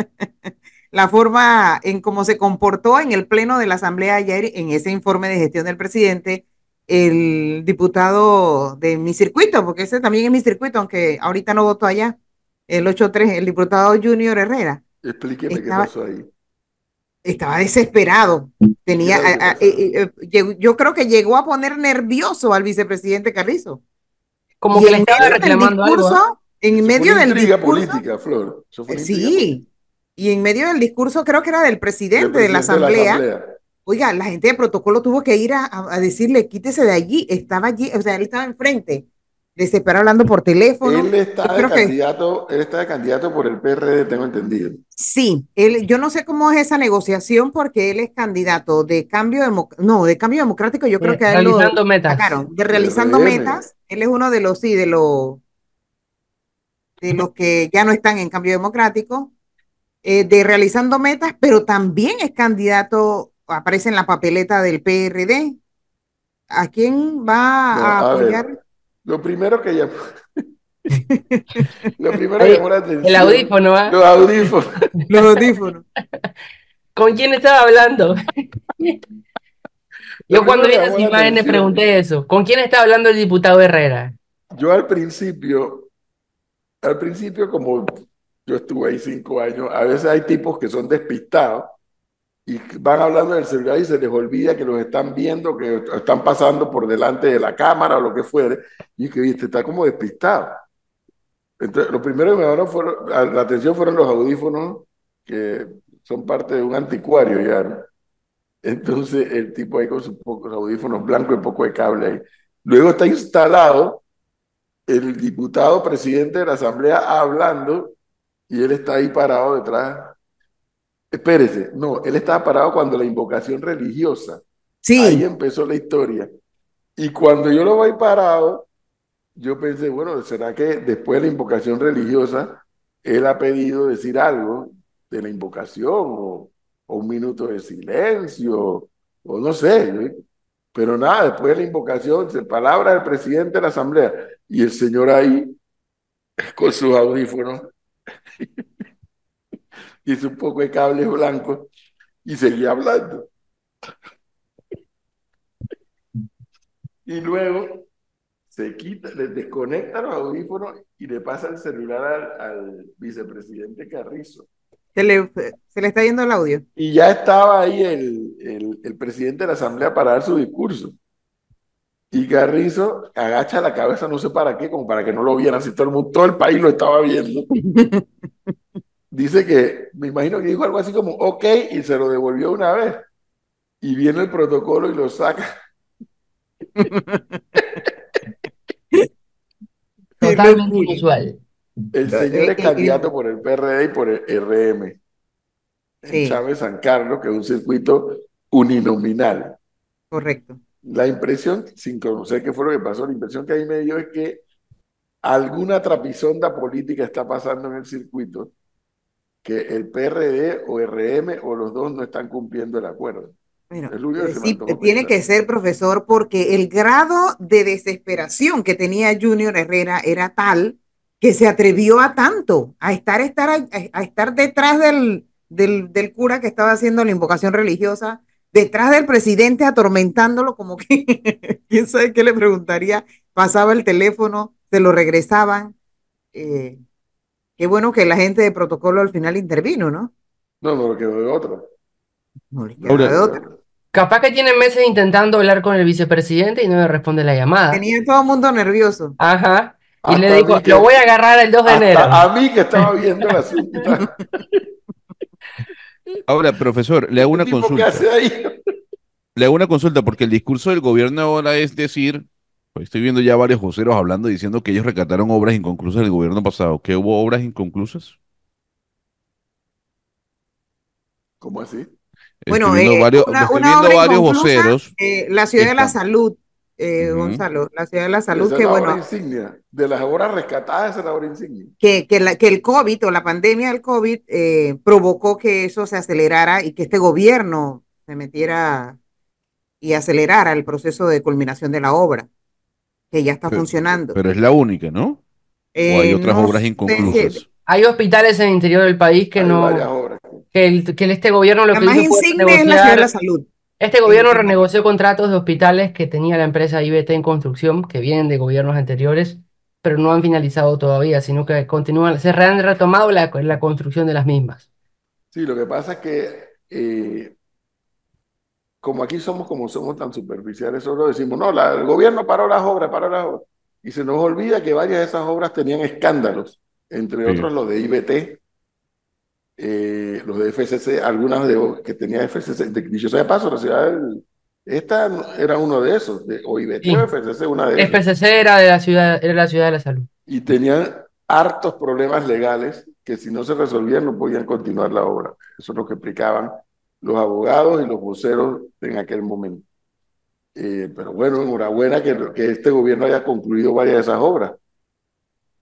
la forma en cómo se comportó en el pleno de la Asamblea ayer en ese informe de gestión del presidente el diputado de mi circuito, porque ese también es mi circuito, aunque ahorita no voto allá, el 8-3, el diputado Junior Herrera. Explíqueme qué pasó ahí estaba desesperado. Tenía, eh, eh, yo creo que llegó a poner nervioso al vicepresidente Carrizo. Como que le estaba reclamando discurso, algo. En medio del discurso. política, Flor. sí. Y en medio del discurso, creo que era del presidente, de, la asamblea, Oiga, la gente de protocolo tuvo que ir a, a, decirle, quítese de allí. Estaba allí, o sea, él estaba enfrente desesperado hablando por teléfono. Él está, de candidato, él está de candidato por el PRD, tengo entendido. Sí, él, yo no sé cómo es esa negociación porque él es candidato de cambio no, de cambio democrático, yo creo que realizando metas. de realizando metas, él es uno de los sí, de los de los que ya no están en cambio democrático, eh, de realizando metas, pero también es candidato, aparece en la papeleta del PRD. ¿A quién va a, apoyar? Lo primero que llamó. <laughs> lo primero que llamó la atención. El audífono, ¿ah? Los audífonos. <laughs> los audífonos. ¿Con quién estaba hablando? <laughs> Yo cuando vi esas imágenes pregunté eso. ¿Con quién estaba hablando el diputado Herrera? Yo al principio, al principio como yo estuve ahí cinco años, a veces hay tipos que son despistados y van hablando del celular y se les olvida que los están viendo, que están pasando por delante de la cámara o lo que fuere, y que viste, está como despistado. Entonces, lo primero que me llamaron fueron, la atención fueron los audífonos, que son parte de un anticuario ya. Entonces, el tipo ahí con sus pocos audífonos blancos y poco de cable ahí. Luego está instalado el diputado presidente de la Asamblea hablando, y él está ahí parado detrás Espérese, no, él estaba parado cuando la invocación religiosa. Sí. Ahí empezó la historia. Y cuando yo lo voy parado, yo pensé, bueno, ¿será que después de la invocación religiosa, él ha pedido decir algo de la invocación o, un minuto de silencio o no sé? Pero nada, después de la invocación, palabra del presidente de la asamblea y el señor ahí con sus audífonos hice un poco de cable blanco y seguía hablando. Y luego se quita, le desconecta los audífonos y le pasa el celular al, al vicepresidente Carrizo. Se le, se le está yendo el audio. Y ya estaba ahí el, el, el presidente de la Asamblea para dar su discurso. Y Carrizo agacha la cabeza, no sé para qué, como para que no lo vieran, si todo el mundo, todo el país lo estaba viendo. <laughs> Dice que, me imagino que dijo algo así como, ok, y se lo devolvió una vez. Y viene el protocolo y lo saca. <laughs> Totalmente inusual. El señor es candidato por el PRD y por el RM. En. Chávez San Carlos, que es un circuito uninominal. Correcto. La impresión, sin conocer qué fue lo que pasó, la impresión que ahí me dio es que alguna trapisonda política está pasando en el circuito, que el PRD o RM o los dos no están cumpliendo el acuerdo. Bueno, sí, tiene que ser profesor porque el grado de desesperación que tenía Junior Herrera era tal que se atrevió a tanto, a estar, estar, a, a estar detrás del, del, del cura que estaba haciendo la invocación religiosa, detrás del presidente atormentándolo como que, <laughs> quién sabe qué le preguntaría, pasaba el teléfono, se lo regresaban. Eh, qué bueno que la gente de protocolo al final intervino, ¿no? No, no, lo quedó de otro. No quedaba Ahora- de otra. Capaz que tienen meses intentando hablar con el vicepresidente y no le responde la llamada. Tenía todo el mundo nervioso. Ajá. Y Hasta le a dijo, que- lo voy a agarrar el 2 de enero. A mí que estaba viendo la cinta. <laughs> Ahora, profesor, le hago una ¿Este tipo consulta. ¿Qué hace ahí? Le hago una consulta porque el discurso del gobierno ahora es decir, estoy viendo ya varios voceros hablando diciendo que ellos recataron obras inconclusas del gobierno pasado. ¿Que hubo obras inconclusas? ¿Cómo así? Estoy Bueno, viendo eh, varios, una, estoy una viendo obra varios inconclusa, voceros. eh, la ciudad de la salud, eh. Gonzalo, la ciudad de la salud, Esa que la bueno, obra insignia. De las obras rescatadas, esa es la obra insignia. que, que, la- que el COVID o la pandemia del COVID eh, provocó que eso se acelerara y que este gobierno se metiera y acelerara el proceso de culminación de la obra, que ya está Pero- funcionando. Pero es la única, ¿no? ¿O hay Eh, otras no obras inconclusas? Hay hospitales en el interior del país que Hay no, que, el- que este gobierno lo la que más hizo fue es la ciudad de la salud. Este gobierno en- renegoció contratos de hospitales que tenía la empresa IBT en construcción, que vienen de gobiernos anteriores, pero no han finalizado todavía, sino que continúan, se han retomado la, la construcción de las mismas. Sí, lo que pasa es que eh, como aquí somos como somos tan superficiales, solo decimos, no, la- el gobierno paró las obras, paró las obras. Y se nos olvida que varias de esas obras tenían escándalos, entre Sí. otros los de IBT, eh, los de FCC, algunas de, que tenía FCC, de, dicho sea de paso, la ciudad del- esta era uno de esos, de, o IBT Sí. o FCC, una de esas. FCC era de la ciudad, era la ciudad de la salud. y tenían hartos problemas legales que si no se resolvían no podían continuar la obra. Eso es lo que explicaban los abogados y los voceros en aquel momento. Eh, pero bueno, enhorabuena que, que este gobierno haya concluido varias de esas obras.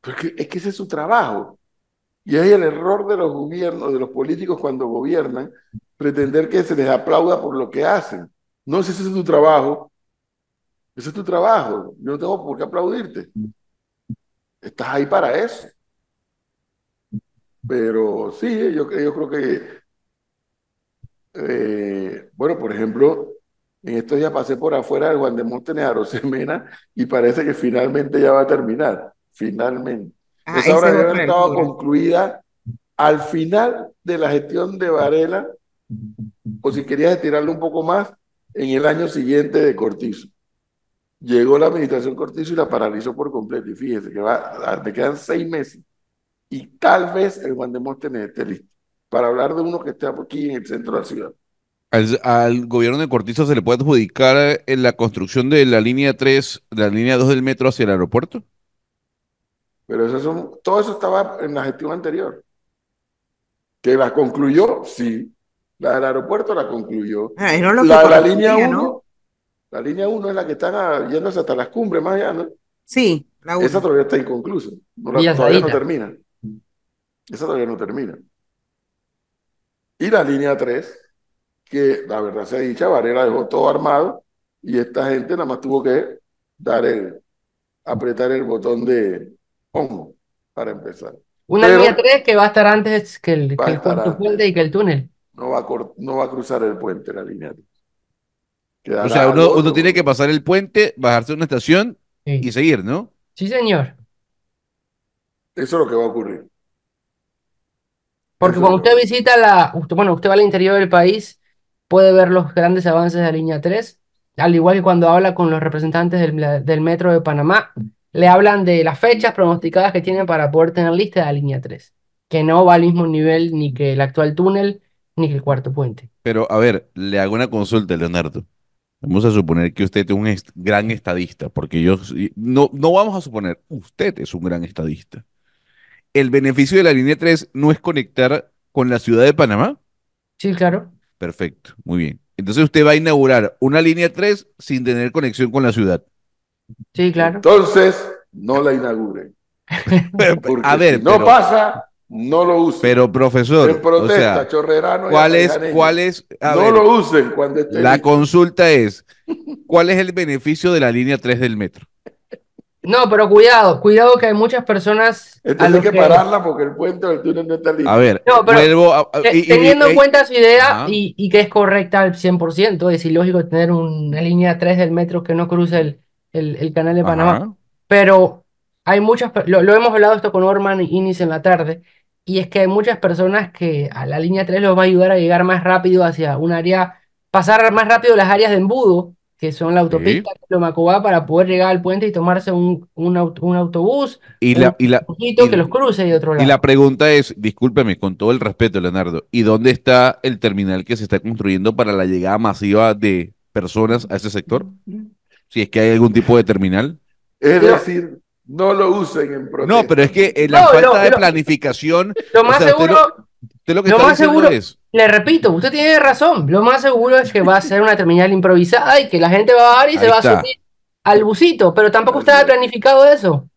Porque es que ese es su trabajo. Y es el error de los gobiernos, de los políticos cuando gobiernan, pretender que se les aplauda por lo que hacen. No, si ese es tu trabajo, ese es tu trabajo. Yo no tengo por qué aplaudirte. Estás ahí para eso. Pero sí, yo, yo creo que, eh, bueno, por ejemplo, en estos días pasé por afuera del Juan de Montes de Arosemena y parece que finalmente ya va a terminar. Finalmente. Ah, Esa obra debe haber de estado concluida al final de la gestión de Varela, o si querías estirarlo un poco más, en el año siguiente de Cortizo. Llegó la administración Cortizo y la paralizó por completo. Y fíjese que va, me quedan seis meses. Y tal vez el Juan de esté listo. Para hablar de uno que está aquí en el centro de la ciudad. Al, al gobierno de Cortizo se le puede adjudicar eh, en la construcción de la línea 3, la línea 2 del metro hacia el aeropuerto. Pero eso son, todo eso estaba en la gestión anterior. Que la concluyó, sí. La del aeropuerto la concluyó. Ah, no lo La, la correspondía, línea ¿no? 1, la línea 1 es la que están yéndose hasta las cumbres más allá, ¿no? Sí, la Esa todavía está inconclusa. No la- todavía no termina. Esa todavía no termina. Y la línea 3, que la verdad sea dicha, Varela dejó todo armado y esta gente nada más tuvo que dar el, apretar el botón de on para empezar. Una Pero- línea 3 que va a estar antes que el, que el puente y que el túnel. No va a, no va a cruzar el puente la línea 3. O sea, uno, uno tiene que pasar el puente, bajarse a una estación y seguir, ¿no? sí, señor. Eso es lo que va a ocurrir. Porque cuando usted visita la, usted- bueno, usted va al interior del país, puede ver los grandes avances de la línea 3, al igual que cuando habla con los representantes del, del Metro de Panamá, le hablan de las fechas pronosticadas que tienen para poder tener lista la línea 3, que no va al mismo nivel ni que el actual túnel ni que el cuarto puente. Pero, a ver, le hago una consulta, Leonardo. Vamos a suponer que usted es un est- gran estadista, porque yo no, no vamos a suponer, usted es un gran estadista. El beneficio de la línea 3 no es conectar con la ciudad de Panamá. Sí, claro. Perfecto, muy bien. Entonces usted va a inaugurar una línea 3 sin tener conexión con la ciudad. Sí, claro. Entonces, no la inauguren. <laughs> Porque A ver, si no pero, pasa, no lo usen. pero profesor, en o protesta, sea, chorrerano ¿cuál es, cuál es, a no ver, lo usen cuando esté la listo. consulta es, <laughs> ¿cuál es el beneficio de la línea 3 del metro? No, pero cuidado, cuidado que hay muchas personas a Entonces hay que que- pararla porque el puente del túnel no está listo. A ver, No, pero vuelvo a, a- Te- y- y- Teniendo en cuenta su idea y, y que es correcta al 100%, es ilógico tener una línea 3 del metro que no cruce el, el, el canal de Panamá. Ajá. Pero hay muchas, lo, lo hemos hablado esto con Orman y Inis en la tarde, y es que hay muchas personas que a la línea 3 los va a ayudar a llegar más rápido hacia un área, pasar más rápido las áreas de embudo, que son la autopista, Lomacobá, para poder llegar al puente y tomarse un, un, aut- un autobús, Y un la, y la, y- que los cruce de otro y lado. la pregunta es, discúlpeme, con todo el respeto, Leonardo, ¿y dónde está el terminal que se está construyendo para la llegada masiva de personas a ese sector? Si es que hay algún tipo de terminal. Es decir, no lo usen en protesta. No, pero es que eh, la No, falta no, de planificación, Lo o más sea, seguro... lo, usted lo que lo está más seguro- es, Le repito, usted tiene razón. Lo más seguro es que va a ser una terminal improvisada y que la gente va a bajar y se Ahí va está. a subir al busito, pero tampoco estaba planificado eso.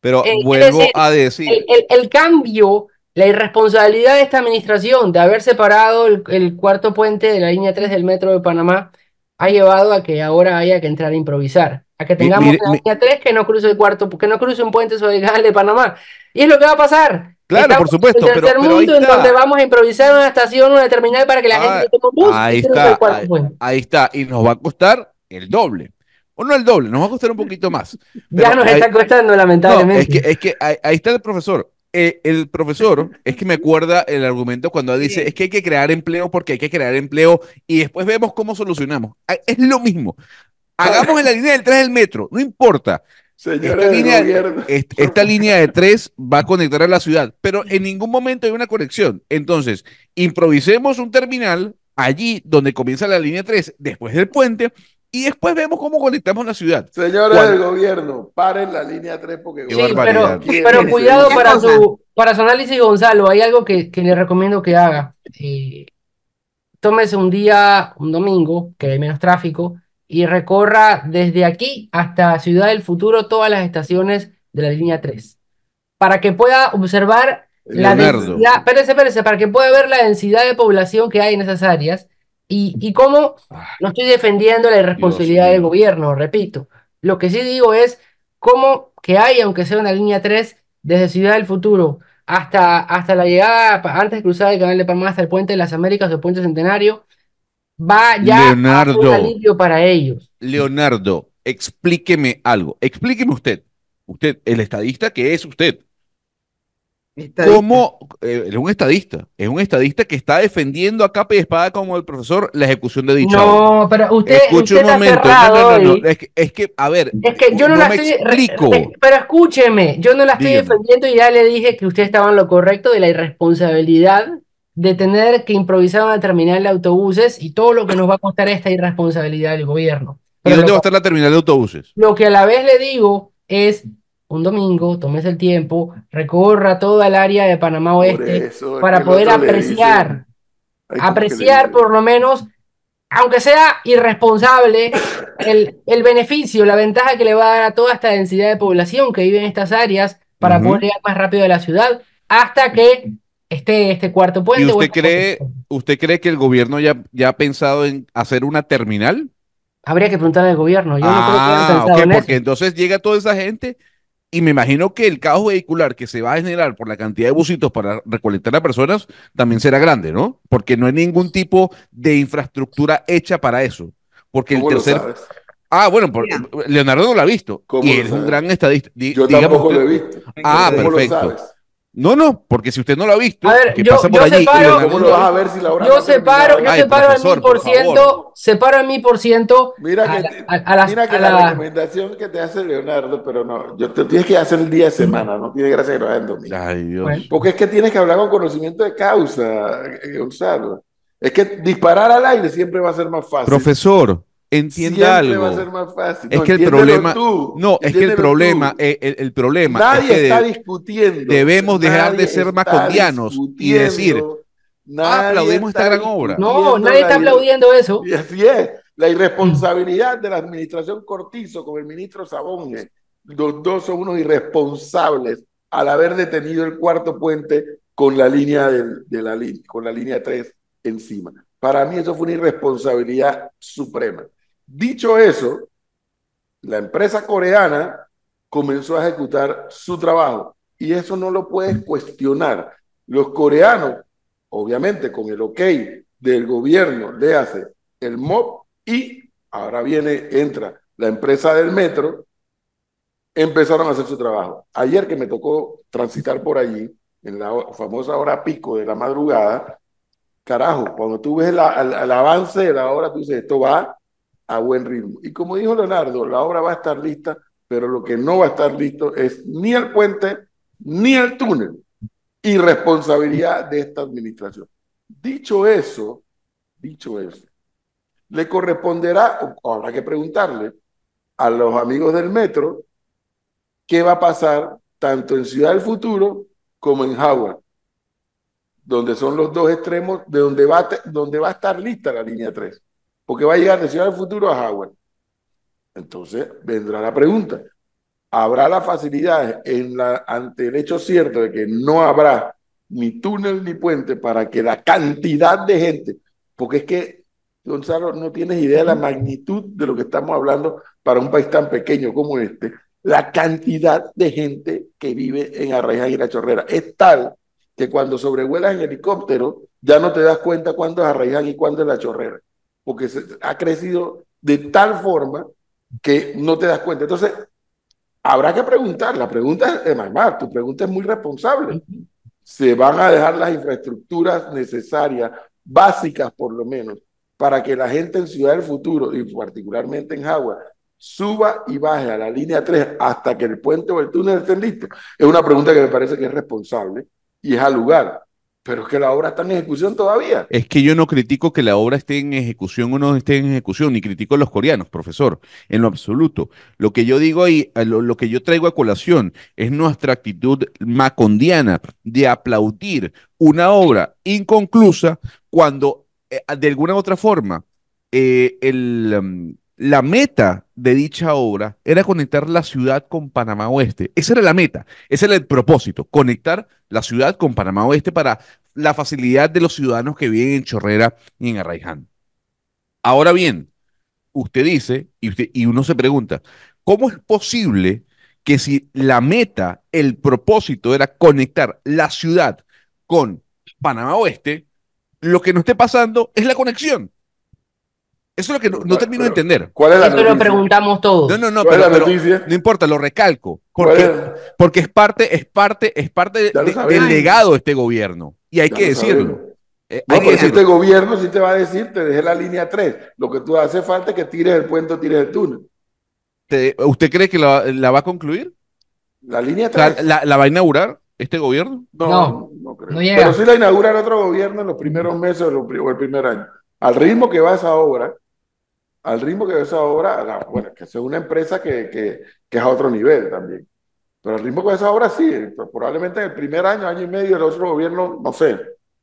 pero Eh, vuelvo a decir, El, el- cambio, la irresponsabilidad de esta administración de haber separado el, el cuarto puente de la línea 3 del metro de Panamá ha llevado a que ahora haya que entrar a improvisar, a que tengamos mire- la mi- línea 3 que no cruce el cuarto, que no cruce un puente sobre el canal de Panamá. Y es lo que va a pasar. Claro, Estamos por supuesto, en el pero- tercer pero ahí mundo en está. donde vamos a improvisar una estación, una terminal para que la Ah, gente tome un bus ahí está, puente. ahí está, y nos va a costar el doble. O no el doble, nos va a costar un poquito más. <laughs> Ya Pero nos ahí- está costando, No, lamentablemente. es que, es que ahí, ahí está el profesor. Eh, el profesor <laughs> es que me acuerda el argumento cuando dice es que hay que crear empleo porque hay que crear empleo y después vemos cómo solucionamos. Ah, Es lo mismo. <laughs> Hagamos en la línea del 3 del metro, no importa. Señores Esta línea, gobierno. est- esta línea de 3 va a conectar a la ciudad, pero en ningún momento hay una conexión. Entonces, improvisemos un terminal allí donde comienza la línea 3, después del puente, y después vemos cómo conectamos la ciudad. Señores del gobierno, paren la línea 3 porque... Sí, pero, pero cuidado para su, para su análisis, Gonzalo. Hay algo que, que le recomiendo que haga. Eh, tómese un día, un domingo, que hay menos tráfico, y recorra desde aquí hasta Ciudad del Futuro todas las estaciones de la línea 3. Para que pueda observar la Leonardo. densidad, espérese, espérese, para que pueda ver la densidad de población que hay en esas áreas y, y cómo no estoy defendiendo la irresponsabilidad Dios del gobierno, repito. Lo que sí digo es cómo que hay, aunque sea una línea 3, desde Ciudad del Futuro hasta, hasta la llegada, antes de cruzar el canal de Panamá hasta el Puente de las Américas o el Puente Centenario, va ya a ser un Leonardo. alivio para ellos. Leonardo, explíqueme algo. Explíqueme usted. Usted, el estadista que es usted. Estadista. ¿Cómo? eh, es un estadista. Es un estadista que está defendiendo a capa y espada como el profesor la ejecución de dicha obra. No, pero usted, Escuche usted un está momento. No, cerrado no, no. Es que, es que, a ver. Es que yo no, la me estoy. explico. re- pero escúcheme, yo no la estoy Dígame. defendiendo y ya le dije que usted estaba en lo correcto de la irresponsabilidad de tener que improvisar una terminal de autobuses y todo lo que nos va a costar esta irresponsabilidad del gobierno. ¿Y dónde va a estar la terminal de autobuses? lo que a la vez le digo es un domingo, tómese el tiempo, recorra toda el área de Panamá Oeste eso para poder apreciar dice- Ay, ¿cómo que le apreciar por lo menos, aunque sea irresponsable, el, el beneficio, la ventaja que le va a dar a toda esta densidad de población que vive en estas áreas para Ujú. poder llegar más rápido a la ciudad hasta que esté este cuarto ¿Y puente. usted cree, usted cree que el gobierno ya, ya ha pensado en hacer una terminal? Habría que preguntarle al gobierno. Yo no creo que hayan Ah, pensado ok, en eso. porque entonces llega toda esa gente y me imagino que el caos vehicular que se va a generar por la cantidad de busitos para recolectar a personas también será grande, ¿no? Porque no hay ningún tipo de infraestructura hecha para eso. Porque el ¿Cómo lo tercer, sabes? Ah, bueno, por-. Leonardo no lo ha visto. ¿Cómo Y es un gran estadista. Di- Yo tampoco lo he visto. Ah, ¿Cómo lo perfecto. sabes? No, no, porque si usted no lo ha visto, A ver, que yo- pasa por yo allí. separo- ¿Cómo lo vas a ver si la obra Yo no separo, yo? Ay, separo al profesor, mil por ciento, separo al mil por ciento Mira a que, la- a- a las- mira que a la, la- recomendación que te hace Leonardo, pero no, yo te tienes que hacer el día de semana, no tiene gracia que lo hagas en domingo. Ay, Dios. Bueno. Porque es que tienes que hablar con conocimiento de causa, eh, Gonzalo. Es que disparar al aire siempre va a ser más fácil. Profesor, entienda siempre va a ser algo. más fácil. Es No, que el problema, tú, no, es que el problema, eh, el, el problema es Nadie que está de- discutiendo. debemos dejar de nadie ser macondianos y decir, "Ah, aplaudimos está esta gran obra". No, nadie está la- aplaudiendo eso. Y así es. La irresponsabilidad de la administración Cortizo con el ministro Sabonge. Los dos son unos irresponsables al haber detenido el cuarto puente con la línea del- de, la línea, con la línea 3 encima. Para mí eso fue una irresponsabilidad suprema. Dicho eso, la empresa coreana comenzó a ejecutar su trabajo y eso no lo puedes cuestionar. Los coreanos, obviamente con el ok del gobierno, le hace el MOP y ahora viene, entra la empresa del metro, empezaron a hacer su trabajo. Ayer que me tocó transitar por allí, en la famosa hora pico de la madrugada, carajo, cuando tú ves la- el, el avance de la obra, tú dices, esto va a buen ritmo. Y como dijo Leonardo, la obra va a estar lista, pero lo que no va a estar listo es ni el puente ni el túnel. Irresponsabilidad de esta administración. Dicho eso, dicho eso, le corresponderá, o habrá que preguntarle a los amigos del metro, qué va a pasar tanto en Ciudad del Futuro como en Howard, donde son los dos extremos de donde va, donde va a estar lista la línea 3, porque va a llegar de Ciudad del Futuro a Howard. Entonces vendrá la pregunta, ¿habrá la facilidad ante el hecho cierto de que no habrá ni túnel ni puente para que la cantidad de gente, porque es que, Gonzalo, no tienes idea de la magnitud de lo que estamos hablando para un país tan pequeño como este, la cantidad de gente que vive en Arraiján y La Chorrera. Es tal que cuando sobrevuelas en helicóptero ya no te das cuenta cuándo es Arraiján y cuándo es La Chorrera, porque se, ha crecido de tal forma que no te das cuenta. Entonces, habrá que preguntar, la pregunta es, además, tu pregunta es muy responsable. Se van a dejar las infraestructuras necesarias, básicas por lo menos, para que la gente en Ciudad del Futuro, y particularmente en Jagua, suba y baje a la línea 3 hasta que el puente o el túnel estén listos. Es una pregunta que me parece que es responsable y es al lugar. Pero es que la obra está en ejecución todavía. Es que yo no critico que la obra esté en ejecución o no esté en ejecución, ni critico a los coreanos, profesor, en lo absoluto. Lo que yo digo ahí, lo que yo traigo a colación, es nuestra actitud macondiana de aplaudir una obra inconclusa cuando, eh, de alguna u otra forma, eh, el, um, la meta de dicha obra era conectar la ciudad con Panamá Oeste. Esa era la meta, ese era el propósito, conectar la ciudad con Panamá Oeste para la facilidad de los ciudadanos que viven en Chorrera y en Arraiján. Ahora bien, usted dice, y, usted, y uno se pregunta, ¿cómo es posible que si la meta, el propósito era conectar la ciudad con Panamá Oeste, lo que no esté pasando es la conexión? Eso es lo que no, no termino de entender. ¿Cuál es la Eso lo noticia? preguntamos todos. No, no, no, ¿Cuál es pero, la pero no importa, lo recalco, ¿Cuál porque, es? porque es parte, es parte, es parte de- lo del legado de este gobierno. Y hay Ya que lo decirlo. Eh, No, hay que porque decirlo. este gobierno sí te va a decir, te dejé la línea 3. Lo que tú hace falta es que tires el puente o tires el túnel. Te- ¿Usted cree que la, la va a concluir? La línea O sea, 3. ¿La, la va a inaugurar este gobierno? No, No, no, creo. no llega. Pero sí la inaugura el otro gobierno en los primeros meses o el primer año. Al ritmo que va esa obra, al ritmo que obra, la- bueno, que sea una empresa que, que, que es a otro nivel también. Pero al ritmo que va esa obra, sí. Probablemente en el primer año, año y medio, el otro gobierno, no sé.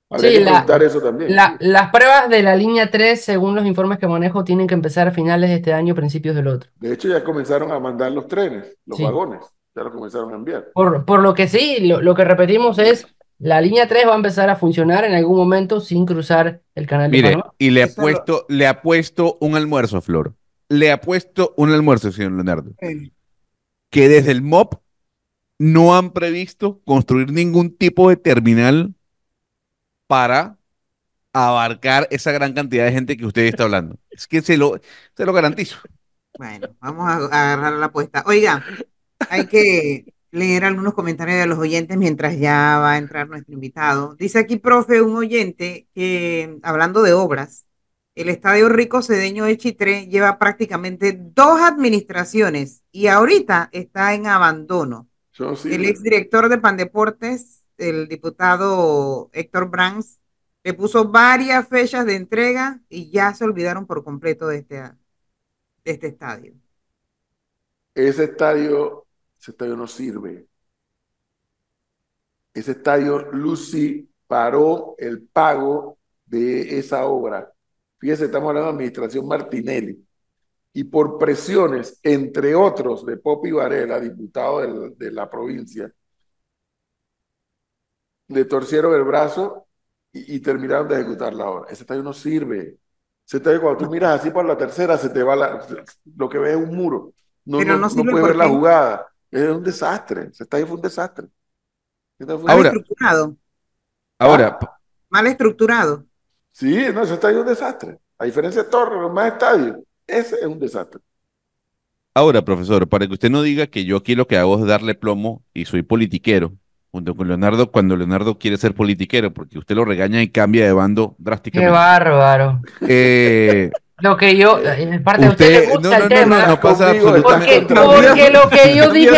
Habría Sí, que la- eso también. La- las pruebas de la línea 3, según los informes que manejo, tienen que empezar a finales de este año, principios del otro. De hecho, ya comenzaron a mandar los trenes, los Sí. vagones. Ya los comenzaron a enviar. Por, por lo que sí, lo, lo que repetimos es, la línea 3 va a empezar a funcionar en algún momento sin cruzar el canal de Mire, Panamá. y le ha Eso lo- puesto, le ha puesto un almuerzo, Flor. Le ha puesto un almuerzo, señor Leonardo. Eh, Que desde el MOP no han previsto construir ningún tipo de terminal para abarcar esa gran cantidad de gente que usted está hablando. Es que se lo, se lo garantizo. Bueno, vamos a a agarrar la apuesta. Oiga, hay que leer algunos comentarios de los oyentes mientras ya va a entrar nuestro invitado. Dice aquí, profe, un oyente que, hablando de obras, el Estadio Rico Cedeño de Chitré lleva prácticamente dos administraciones y ahorita está en abandono. Eso no El exdirector de Pandeportes, el diputado Héctor Brands, le puso varias fechas de entrega y ya se olvidaron por completo de este, de este estadio. Ese estadio, ese estadio no sirve. Ese estadio, Lucy paró el pago de esa obra. Fíjese, estamos hablando de administración Martinelli. Y por presiones, entre otros, de Popi Varela, diputado de la provincia, le torcieron el brazo y, y terminaron de ejecutar la obra. Ese estadio no sirve. Ese estadio, cuando tú miras así por la tercera, se te va la, lo que ves es un muro. No, Pero no, no no puedes ver la jugada. Es un desastre. Ese estadio fue un desastre. Ese estadio fue un Mal Ahora- estructurado, Ahora, p- mal estructurado. Sí, no, ese estadio es un desastre. A diferencia de todos los demás estadios, ese es un desastre. ahora, profesor, para que usted no diga que yo aquí lo que hago es darle plomo y soy politiquero, junto con Leonardo, cuando Leonardo quiere ser politiquero, porque usted lo regaña y cambia de bando Qué drásticamente. bárbaro. Eh, <laughs> Lo que yo, en parte a usted usted, le no, gusta no, el no, tema. no, no pasa Conmigo absolutamente está Porque, porque lo que yo dije,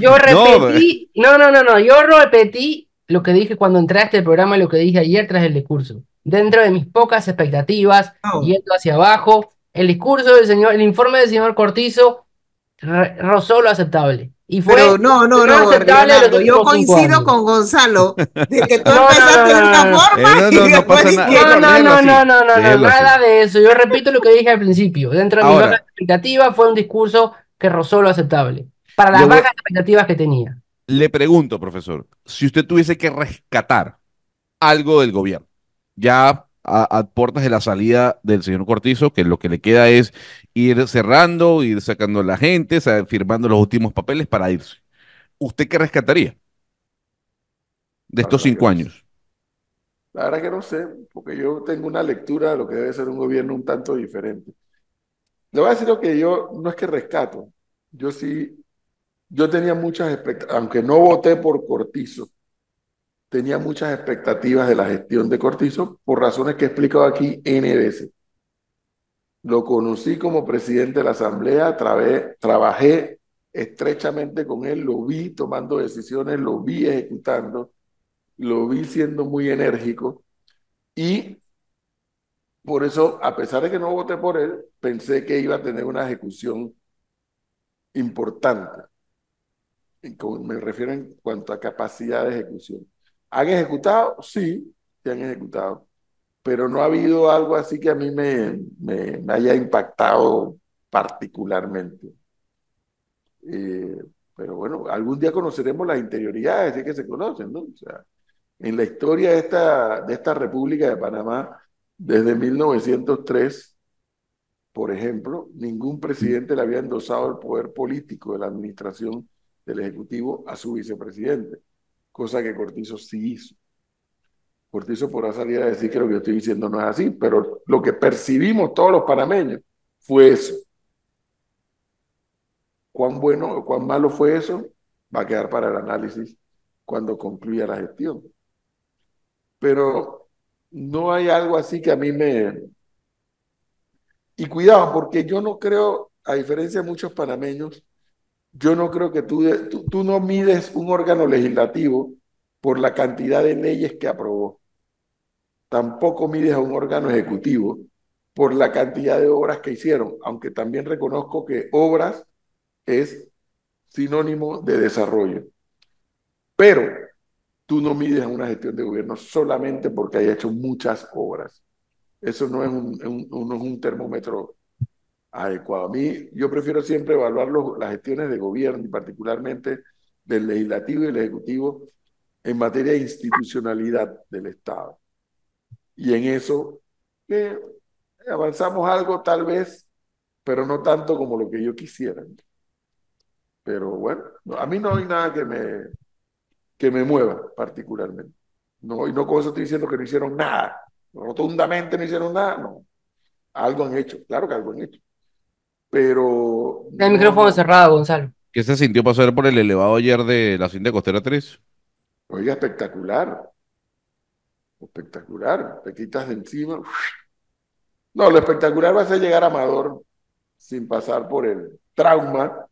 yo repetí, no, no, no, no, yo repetí lo que dije cuando entré a este programa y lo que dije ayer tras el discurso. Dentro de mis pocas expectativas, yendo hacia abajo, el discurso del señor, el informe del señor Cortizo rozó lo aceptable. Y fue Pero no, no, no, Leonardo, yo coincido con Gonzalo de que tú <laughs> No, no, empezaste no, de una no, no. forma Eh, no, y no, no después No, no, no, no, no, no, no, nada de eso. Yo repito lo que dije al principio. Dentro de mis Ahora. bajas expectativas fue un discurso que rozó lo aceptable. Para las bajas expectativas que tenía. Le pregunto, profesor, si usted tuviese que rescatar algo del gobierno, ya a, a puertas de la salida del señor Cortizo, que lo que le queda es ir cerrando, ir sacando a la gente, firmando los últimos papeles para irse. ¿Usted qué rescataría de estos cinco años? La verdad que no sé, porque yo tengo una lectura de lo que debe ser un gobierno un tanto diferente. Le voy a decir lo que yo, no es que rescato, yo sí, yo tenía muchas expectativas, aunque no voté por Cortizo, tenía muchas expectativas de la gestión de Cortizo por razones que he explicado aquí N veces. Lo conocí como presidente de la Asamblea, trabé- trabajé estrechamente con él, lo vi tomando decisiones, lo vi ejecutando, lo vi siendo muy enérgico y por eso, a pesar de que no voté por él, pensé que iba a tener una ejecución importante. Y con- me refiero en cuanto a capacidad de ejecución. ¿Han ejecutado? Sí, se han ejecutado, pero no ha habido algo así que a mí me, haya impactado particularmente. Eh, pero bueno, algún día conoceremos las interioridades, sí que se conocen, ¿no? En la historia de esta, de esta República de Panamá, desde 1903, por ejemplo, ningún presidente le había endosado el poder político de la administración del Ejecutivo a su vicepresidente, cosa que Cortizo sí hizo. Cortizo podrá salir a decir que lo que yo estoy diciendo no es así, pero lo que percibimos todos los panameños fue eso. ¿Cuán bueno o cuán malo fue eso? Va a quedar para el análisis cuando concluya la gestión. Pero no hay algo así que a mí me... Y cuidado, porque yo no creo, a diferencia de muchos panameños, yo no creo que tú, no mides un órgano legislativo por la cantidad de leyes que aprobó. Tampoco mides a un órgano ejecutivo por la cantidad de obras que hicieron, aunque también reconozco que obras es sinónimo de desarrollo. Pero tú no mides a una gestión de gobierno solamente porque haya hecho muchas obras. Eso no es un- no es un termómetro adecuado. A mí, yo prefiero siempre evaluar los- las gestiones de gobierno y particularmente del legislativo y del ejecutivo en materia de institucionalidad del Estado. Y en eso avanzamos algo tal vez, pero no tanto como lo que yo quisiera. Pero bueno, no, a mí no hay nada que me, que me mueva particularmente. No, y no con eso estoy diciendo que no hicieron nada. Rotundamente no hicieron nada, no. Algo han hecho, claro que algo han hecho. Pero... El no, micrófono no. cerrado, Gonzalo. ¿Qué se sintió pasar por el elevado ayer de la cinta costera 3? Oiga, espectacular. Espectacular. Te quitas de encima. No, lo espectacular va a ser llegar a Amador sin pasar por el trauma,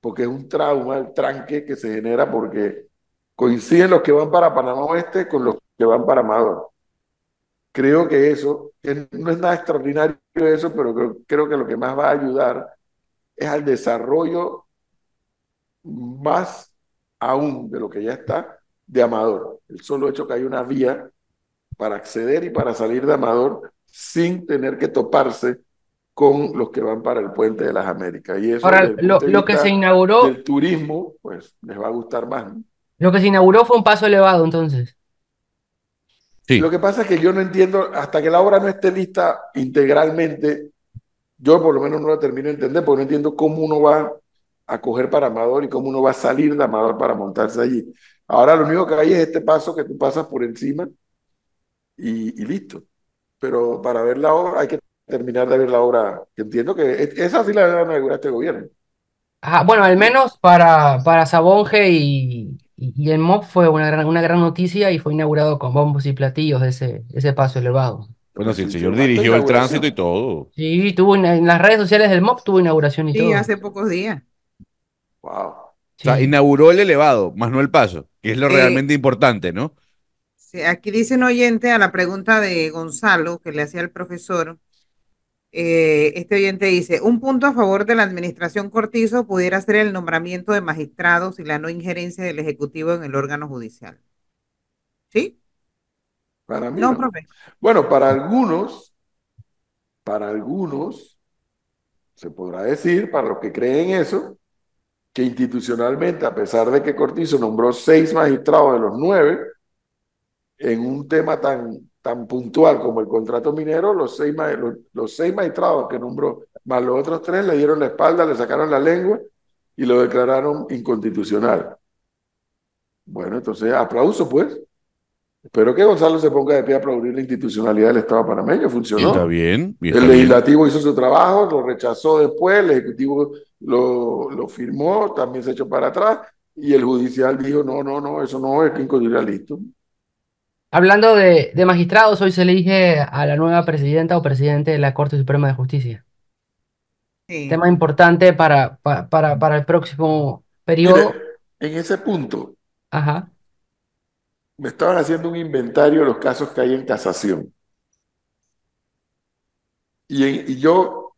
porque es un trauma, el tranque que se genera porque coinciden los que van para Panamá Oeste con los que van para Amador. Creo que eso, que no es nada extraordinario eso, pero creo, creo que lo que más va a ayudar es al desarrollo más aún de lo que ya está de Amador. El solo hecho que hay una vía para acceder y para salir de Amador sin tener que toparse con los que van para el puente de las Américas. Y eso Ahora, el lo, que se inauguró, del turismo, pues les va a gustar más. ¿no? lo que se inauguró fue un paso elevado, entonces. Sí. Lo que pasa es que yo no entiendo, hasta que la obra no esté lista integralmente, yo por lo menos no la termino de entender, porque no entiendo cómo uno va a coger para Amador y cómo uno va a salir de Amador para montarse allí. Ahora lo único que hay es este paso que tú pasas por encima y, y listo. Pero para ver la obra hay que terminar de ver la obra, entiendo que es- esa sí la van a inaugurar este gobierno. Ajá, bueno, al menos para, para Sabonge y, y, y el MOP fue una gran, una gran noticia y fue inaugurado con bombos y platillos ese, ese paso elevado. Bueno, si el Sí, señor sí, dirigió el tránsito y todo. Sí, tuvo en las redes sociales del MOP tuvo inauguración y Sí, todo. hace pocos días. Wow. O sea, Sí. inauguró el elevado, más no el paso, que es lo Eh, realmente importante, ¿no? Sí, aquí dice un oyente a la pregunta de Gonzalo que le hacía el profesor. Eh, este oyente dice, un punto a favor de la administración Cortizo pudiera ser el nombramiento de magistrados y la no injerencia del Ejecutivo en el órgano judicial. ¿Sí? Para mí No, no. profe. Bueno, para algunos, para algunos, se podrá decir, para los que creen eso, que institucionalmente, a pesar de que Cortizo nombró seis magistrados de los nueve, en un tema tan, tan puntual como el contrato minero, los seis, los, los seis magistrados que nombró, más los otros tres, le dieron la espalda, le sacaron la lengua y lo declararon inconstitucional. Bueno, entonces, aplauso pues. Espero que Gonzalo se ponga de pie a aplaudir la institucionalidad del Estado panameño. Funcionó. está bien, El bien. legislativo hizo su trabajo, lo rechazó después, el ejecutivo lo, lo firmó, también se echó para atrás, y el judicial dijo, no, no, no, eso no es que inconstitucional, listo. Hablando de, de magistrados, hoy se elige a la nueva presidenta o presidente de la Corte Suprema de Justicia. Sí. Tema importante para, pa- para, para el próximo periodo. Mire, en ese punto, Ajá. me estaban haciendo un inventario de los casos que hay en casación. Y, en- y yo,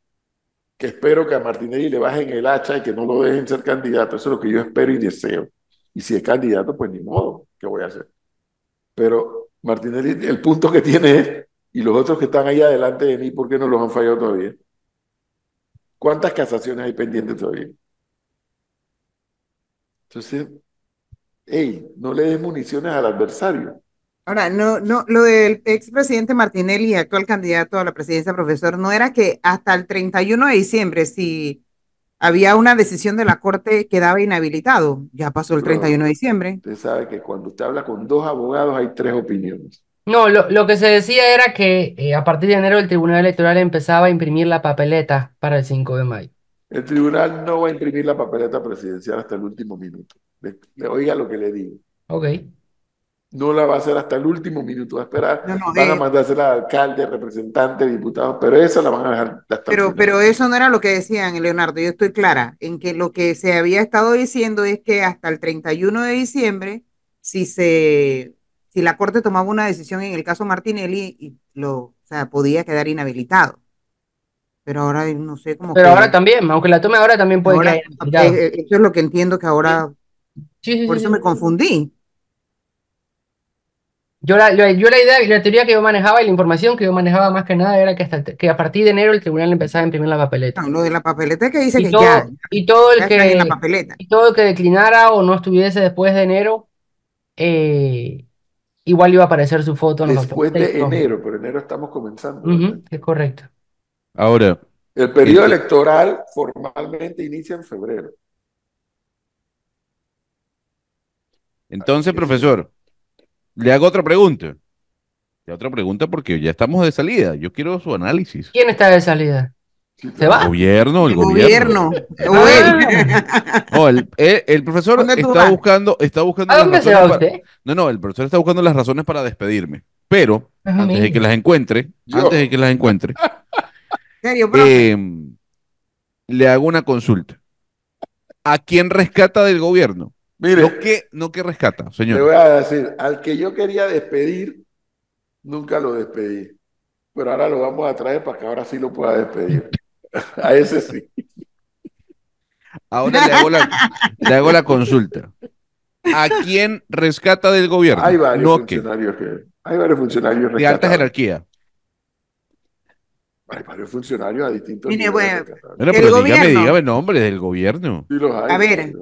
que espero que a Martinelli le bajen el hacha y que no lo dejen ser candidato, eso es lo que yo espero y deseo. Y si es candidato, pues ni modo, ¿qué voy a hacer? Pero Martinelli, el punto que tiene es, y los otros que están ahí adelante de mí, ¿por qué no los han fallado todavía? ¿Cuántas casaciones hay pendientes todavía? Entonces, hey, no le des municiones al adversario. Ahora, no, no, lo del expresidente Martinelli, actual candidato a la presidencia, profesor, no era que hasta el 31 de diciembre, si había una decisión de la Corte, quedaba inhabilitado. Ya pasó el Claro. 31 de diciembre. Usted sabe que cuando usted habla con dos abogados hay tres opiniones. No, lo, lo que se decía era que eh, a partir de enero el Tribunal Electoral empezaba a imprimir la papeleta para el 5 de mayo. El tribunal no va a imprimir la papeleta presidencial hasta el último minuto. Le, le oiga lo que le digo. Ok. No la va a hacer hasta el último minuto. Va a esperar. No, no, van a eh, mandársela al alcalde, representante, diputado, pero esa la van a dejar hasta el Pero, final. pero eso no era lo que decían, Leonardo. Yo estoy clara en que lo que se había estado diciendo es que hasta el 31 de diciembre, si se, si la Corte tomaba una decisión en el caso Martinelli, y lo, o sea, podía quedar inhabilitado. Pero ahora no sé cómo Pero que ahora también, aunque la tome ahora también puede ahora, inhabilitado. eh, eso es lo que entiendo que ahora, Sí, sí, por sí, eso sí. me confundí. Yo la, yo la idea, la teoría que yo manejaba y la información que yo manejaba más que nada era que, hasta que a partir de enero el tribunal empezaba a imprimir la papeleta. No, lo de la papeleta que dice Y que todo, ya, y todo el ya la que, papeleta. y todo el que declinara o no estuviese después de enero, eh, igual iba a aparecer su foto en los Después de enero, pero enero estamos comenzando. Es correcto. Ahora, El periodo Este- electoral formalmente inicia en febrero. entonces, profesor, le hago otra pregunta. Le hago otra pregunta porque ya estamos de salida. Yo quiero su análisis. ¿Quién está de salida? ¿Se va? Gobierno, el El gobierno. gobierno. <laughs> No, el, el- el profesor ¿Dónde tú está buscando, está buscando ¿A las dónde se razones va para- usted? No, no, el profesor está buscando las razones para despedirme. Pero Ajá, antes de que las encuentre, Yo. antes de que las encuentre, <laughs> ¿En serio, eh, le hago una consulta. ¿A quién rescata del gobierno? Mire, No que, no que rescata, le señor. voy a decir, al que yo quería despedir, nunca lo despedí. Pero ahora lo vamos a traer para que ahora sí lo pueda despedir. <laughs> A ese sí. Ahora le hago la, le hago la consulta. ¿A quién rescata del gobierno? Hay varios No funcionarios que, hay varios funcionarios de alta jerarquía. Hay varios funcionarios a distintos Mire, niveles bueno, pero dígame, gobierno. dígame nombre del gobierno. Sí los hay, A ver.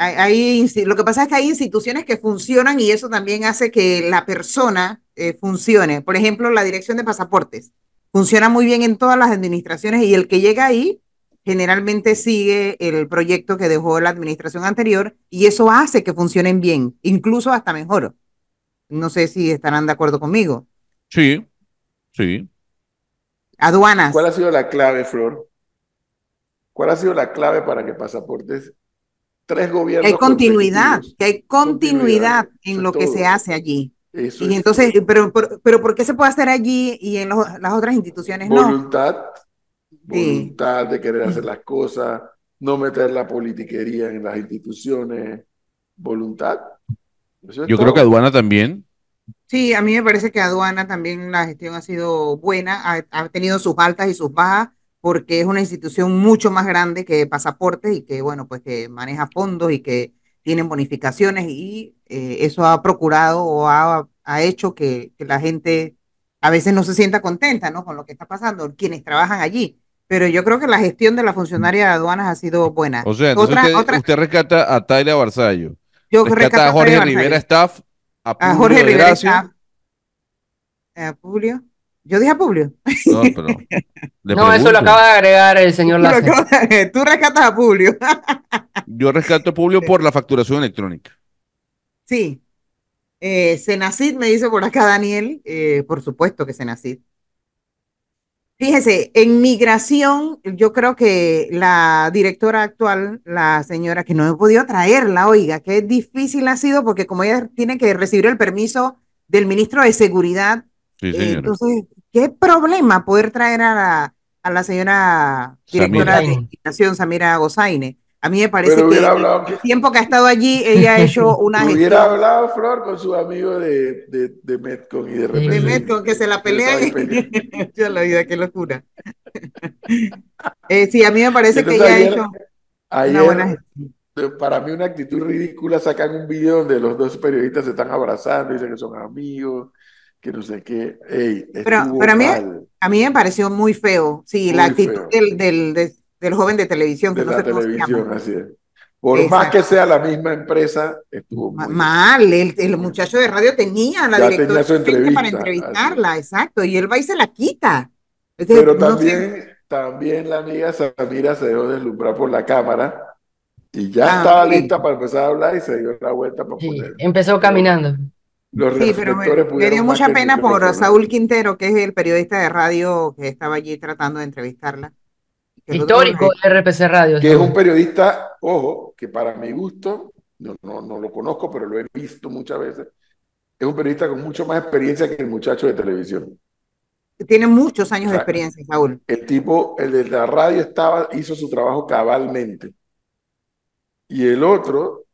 Hay. Lo que pasa es que hay instituciones que funcionan y eso también hace que la persona eh, funcione. Por ejemplo, la dirección de pasaportes funciona muy bien en todas las administraciones y el que llega ahí generalmente sigue el proyecto que dejó la administración anterior y eso hace que funcionen bien, incluso hasta mejor. No sé si estarán de acuerdo conmigo. Sí, sí. Aduanas. ¿Cuál ha sido la clave, Flor? ¿Cuál ha sido la clave para que pasaportes, tres Que gobiernos hay continuidad, que hay continuidad Continuidad, en lo que todo. se hace allí. Eso Y es entonces, pero, pero, pero ¿por qué se puede hacer allí y en los- las otras instituciones no? voluntad, Sí. voluntad de querer hacer las cosas, no meter la politiquería en las instituciones, voluntad. Es Yo creo que aduana también. Sí, a mí me parece que aduana también la gestión ha sido buena, ha, ha tenido sus altas y sus bajas, porque es una institución mucho más grande que pasaportes y que, bueno, pues que maneja fondos y que tienen bonificaciones y eh, eso ha procurado o ha, ha hecho que, que la gente a veces no se sienta contenta, ¿no? Con lo que está pasando, quienes trabajan allí. Pero yo creo que la gestión de la funcionaria de aduanas ha sido buena. O sea, entonces otra, usted, otra, usted rescata a Tyler Barzallo, yo rescata rescato a Jorge Rivera. Staff, a a Jorge Rivera. Staff. ¿A Publio? Yo dije a Publio. No, pero No, eso lo acaba de agregar el señor Lazo. Tú rescatas a Publio. Yo rescato a Publio por la facturación electrónica. Sí. Eh, Senacid me dice por acá Daniel, eh, por supuesto que Senacid. Fíjese, en migración, yo creo que la directora actual, la señora, que no he podido traerla, oiga, qué difícil ha sido porque como ella tiene que recibir el permiso del ministro de Seguridad, Sí, entonces, qué problema poder traer a la, a la señora directora Samira. de migración, Samira Gozaine. A mí me parece que hubiera el- hablado- el tiempo que ha estado allí, ella ha hecho <laughs> una Hubiera gestión hablado Flor con su amigo de, de, de Metcon y de de repente. Metcon que se la pelean. <laughs> Yo la vida, qué locura. <laughs> Eh, sí, a mí me parece que ella ha ayer- hecho una buena gestión. para mí una actitud ridícula, sacan un video donde los dos periodistas se están abrazando, dicen que son amigos, que no sé qué. Ey, Pero- pero a mí- A mí me pareció muy feo, sí, la actitud del, del, de- del joven de televisión, que de no la sé cómo se televisión, llama. así es. Por más que sea la misma empresa, estuvo muy Mal, el, el muchacho de radio tenía la Ya directora tenía su urgente para entrevista, entrevistarla, exacto, y él va y se la quita. Entonces, Pero no sé, también, también la amiga Samira se dejó deslumbrar por la cámara y ya Ah, estaba lista para empezar a hablar y se dio la vuelta para Sí, poner. empezó caminando. Los Sí, pero me, dio mucha pena por. Saúl Quintero, que es el periodista de radio que estaba allí tratando de entrevistarla. Histórico de RPC Radio. Que es un periodista, ojo, que para mi gusto, no, no, no lo conozco, pero lo he visto muchas veces, es un periodista con mucho más experiencia que el muchacho de televisión. Tiene muchos años de experiencia, Saúl. El tipo, el de la radio estaba, hizo su trabajo cabalmente. Y el otro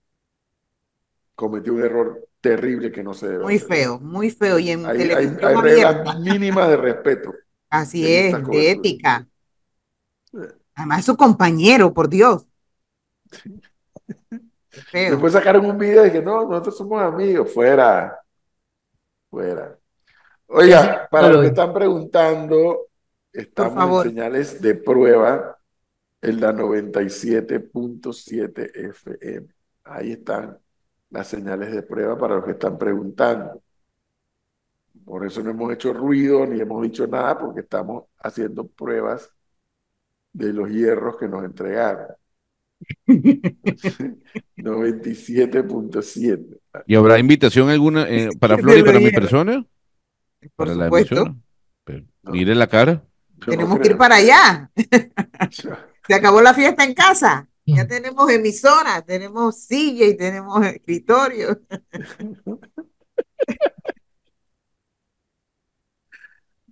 cometió un error terrible que no se debe Muy hacer. feo, muy feo. Y en Hay, hay- televisión hay reglas mínimas de respeto. así es, de ética. Además, su compañero, por Dios. Feo. Después sacaron un video y dije, no, nosotros somos amigos. Fuera. Fuera. Oiga, Sí, sí, para los lo que están preguntando, estamos en señales de prueba en la 97.7 FM. Ahí están las señales de prueba para los que están preguntando. Por eso no hemos hecho ruido ni hemos dicho nada, porque estamos haciendo pruebas de los hierros que nos entregaron. <laughs> 97.7. ¿Y habrá invitación alguna eh, para Flor y para mi persona? Por Para la supuesto. Pero, mire la cara. Yo Tenemos no que ir para allá. Ya. Se acabó la fiesta en casa. Ya tenemos emisoras, tenemos silla y tenemos escritorio. <laughs>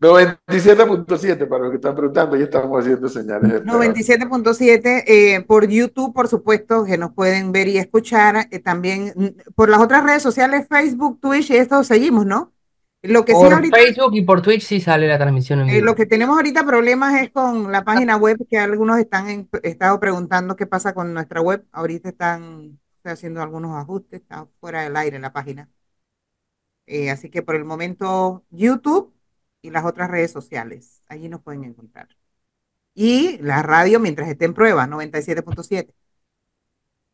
Eh, 97.7 para los que están preguntando, ya estamos haciendo señales de peor. 97.7 eh, por YouTube, por supuesto, que nos pueden ver y escuchar. eh, también mm, por las otras redes sociales, Facebook, Twitch, y esto seguimos, ¿no? Lo que sí Por ahorita, Facebook y por Twitch sí sale la transmisión en eh, vivo. lo que tenemos ahorita problemas es con la página web, que algunos están en, estado preguntando qué pasa con nuestra web. Ahorita están haciendo algunos ajustes, está fuera del aire la página. Eh, así que por el momento, YouTube y las otras redes sociales, allí nos pueden encontrar. Y la radio mientras esté en prueba, 97.7.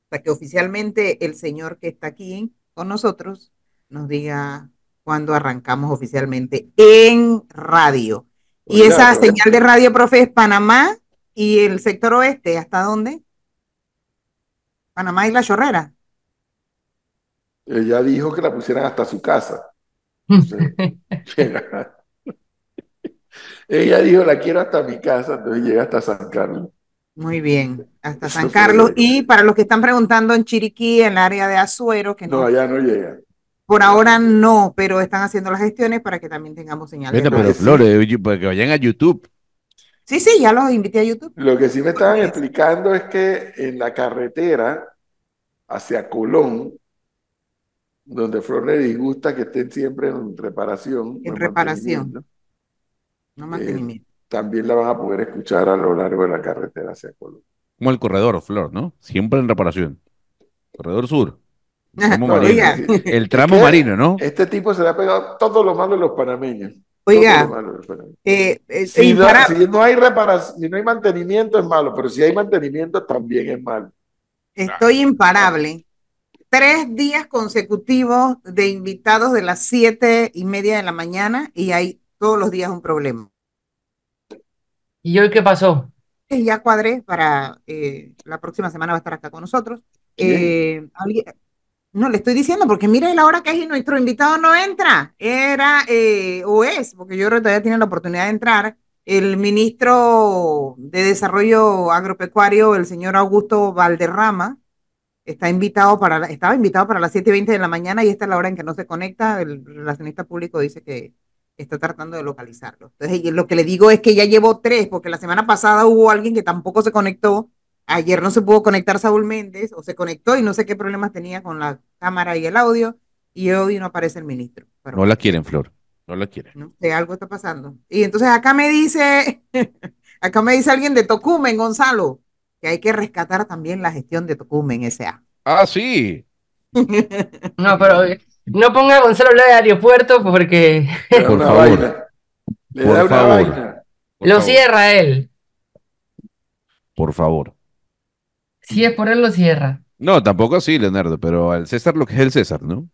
Para que oficialmente el señor que está aquí con nosotros nos diga cuándo arrancamos oficialmente en radio. Y esa señal de radio, profe, es Panamá y el sector oeste, ¿hasta dónde? Panamá y la Chorrera. Ella dijo que la pusieran hasta su casa. <laughs> Entonces, <laughs> Ella dijo, la quiero hasta mi casa, entonces llega hasta San Carlos. Muy bien, hasta San Carlos. Y para los que están preguntando en Chiriquí, en el área de Azuero, que No, no, allá no llega. Por ahora no, pero están haciendo las gestiones para que también tengamos señal de Bueno, radio. pero sí. Flores, para que vayan a YouTube. Sí, sí, ya los invité a YouTube. Lo que sí me estaban explicando es que en la carretera hacia Colón, donde Flor le disgusta que estén siempre en reparación, En reparación. mantenimiento, No mantenimiento. también la van a poder escuchar a lo largo de la carretera hacia Colón. Como el corredor, Flor, ¿no? Siempre en reparación. Corredor sur. El tramo <laughs> No, marino. Oiga, sí. El tramo ¿Qué? marino, ¿no? Este tipo se le ha pegado todo lo malo de los panameños. oiga, los panameños. eh, eh, Si no, impara- si no hay reparación, si no hay mantenimiento es malo, pero si hay mantenimiento también es malo. estoy imparable. Tres días consecutivos de invitados de las siete y media de la mañana y hay todos los días un problema. ¿Y hoy qué pasó? Eh, Ya cuadré para eh, la próxima semana va a estar acá con nosotros. Eh, alguien- no le estoy diciendo porque mire la hora que es y nuestro invitado no entra. Era eh, o es, porque yo todavía tiene la oportunidad de entrar, el ministro de Desarrollo Agropecuario, el señor Augusto Valderrama, está invitado para, estaba invitado para las 7 y 20 de la mañana y esta es la hora en que no se conecta. El relacionista público dice que está tratando de localizarlo. Entonces, lo que le digo es que ya llevo tres, porque la semana pasada hubo alguien que tampoco se conectó. Ayer no se pudo conectar Saúl Méndez, o se conectó y no sé qué problemas tenía con la cámara y el audio, y hoy no aparece el ministro. Pero No la quieren, Flor. No la quieren. no sé, algo está pasando. Y entonces acá me dice, <laughs> acá me dice alguien de Tocumen, Gonzalo, que hay que rescatar también la gestión de Tocumen S.A. Ah, sí. <laughs> No, pero eh, no ponga a Gonzalo a hablar de aeropuerto porque Le da <laughs> Por una favor. vaina. Le Por da una favor. vaina. Por lo favor. cierra él. Por favor. Si es por él, lo cierra. No, tampoco así, Leonardo, pero al César lo que es el César, ¿no?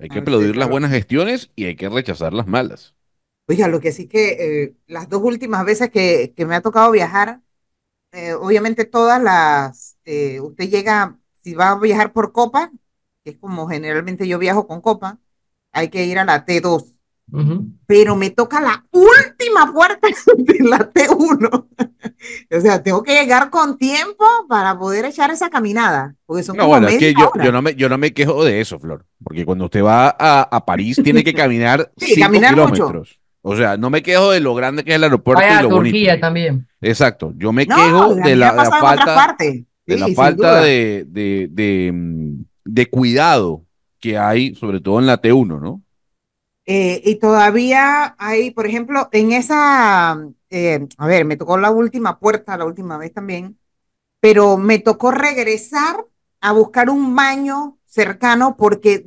Hay que Al aplaudir César las buenas gestiones y hay que rechazar las malas. Oiga, lo que sí que eh, las dos últimas veces que, que me ha tocado viajar, eh, obviamente todas las, eh, usted llega, si va a viajar por Copa, que es como generalmente yo viajo con Copa, hay que ir a la T2, Pero me toca la última puerta <laughs> de la T1. <laughs> O sea, tengo que llegar con tiempo para poder echar esa caminada, porque son No, como bueno, es que yo, no me, yo no me quejo de eso, Flor, porque cuando usted va a, a París tiene que <laughs> caminar Sí, cinco caminar mucho. kilómetros. O sea, no me quejo de lo grande que es el aeropuerto Vaya y lo Turquía bonito. también. Exacto, yo me No, quejo de la, falta, de la Sí, falta duda. de, de, de, mm, de cuidado que hay, sobre todo en la T1, ¿no? Eh, y todavía hay, por ejemplo, en esa, eh, a ver, me tocó la última puerta, la última vez también, pero me tocó regresar a buscar un baño cercano porque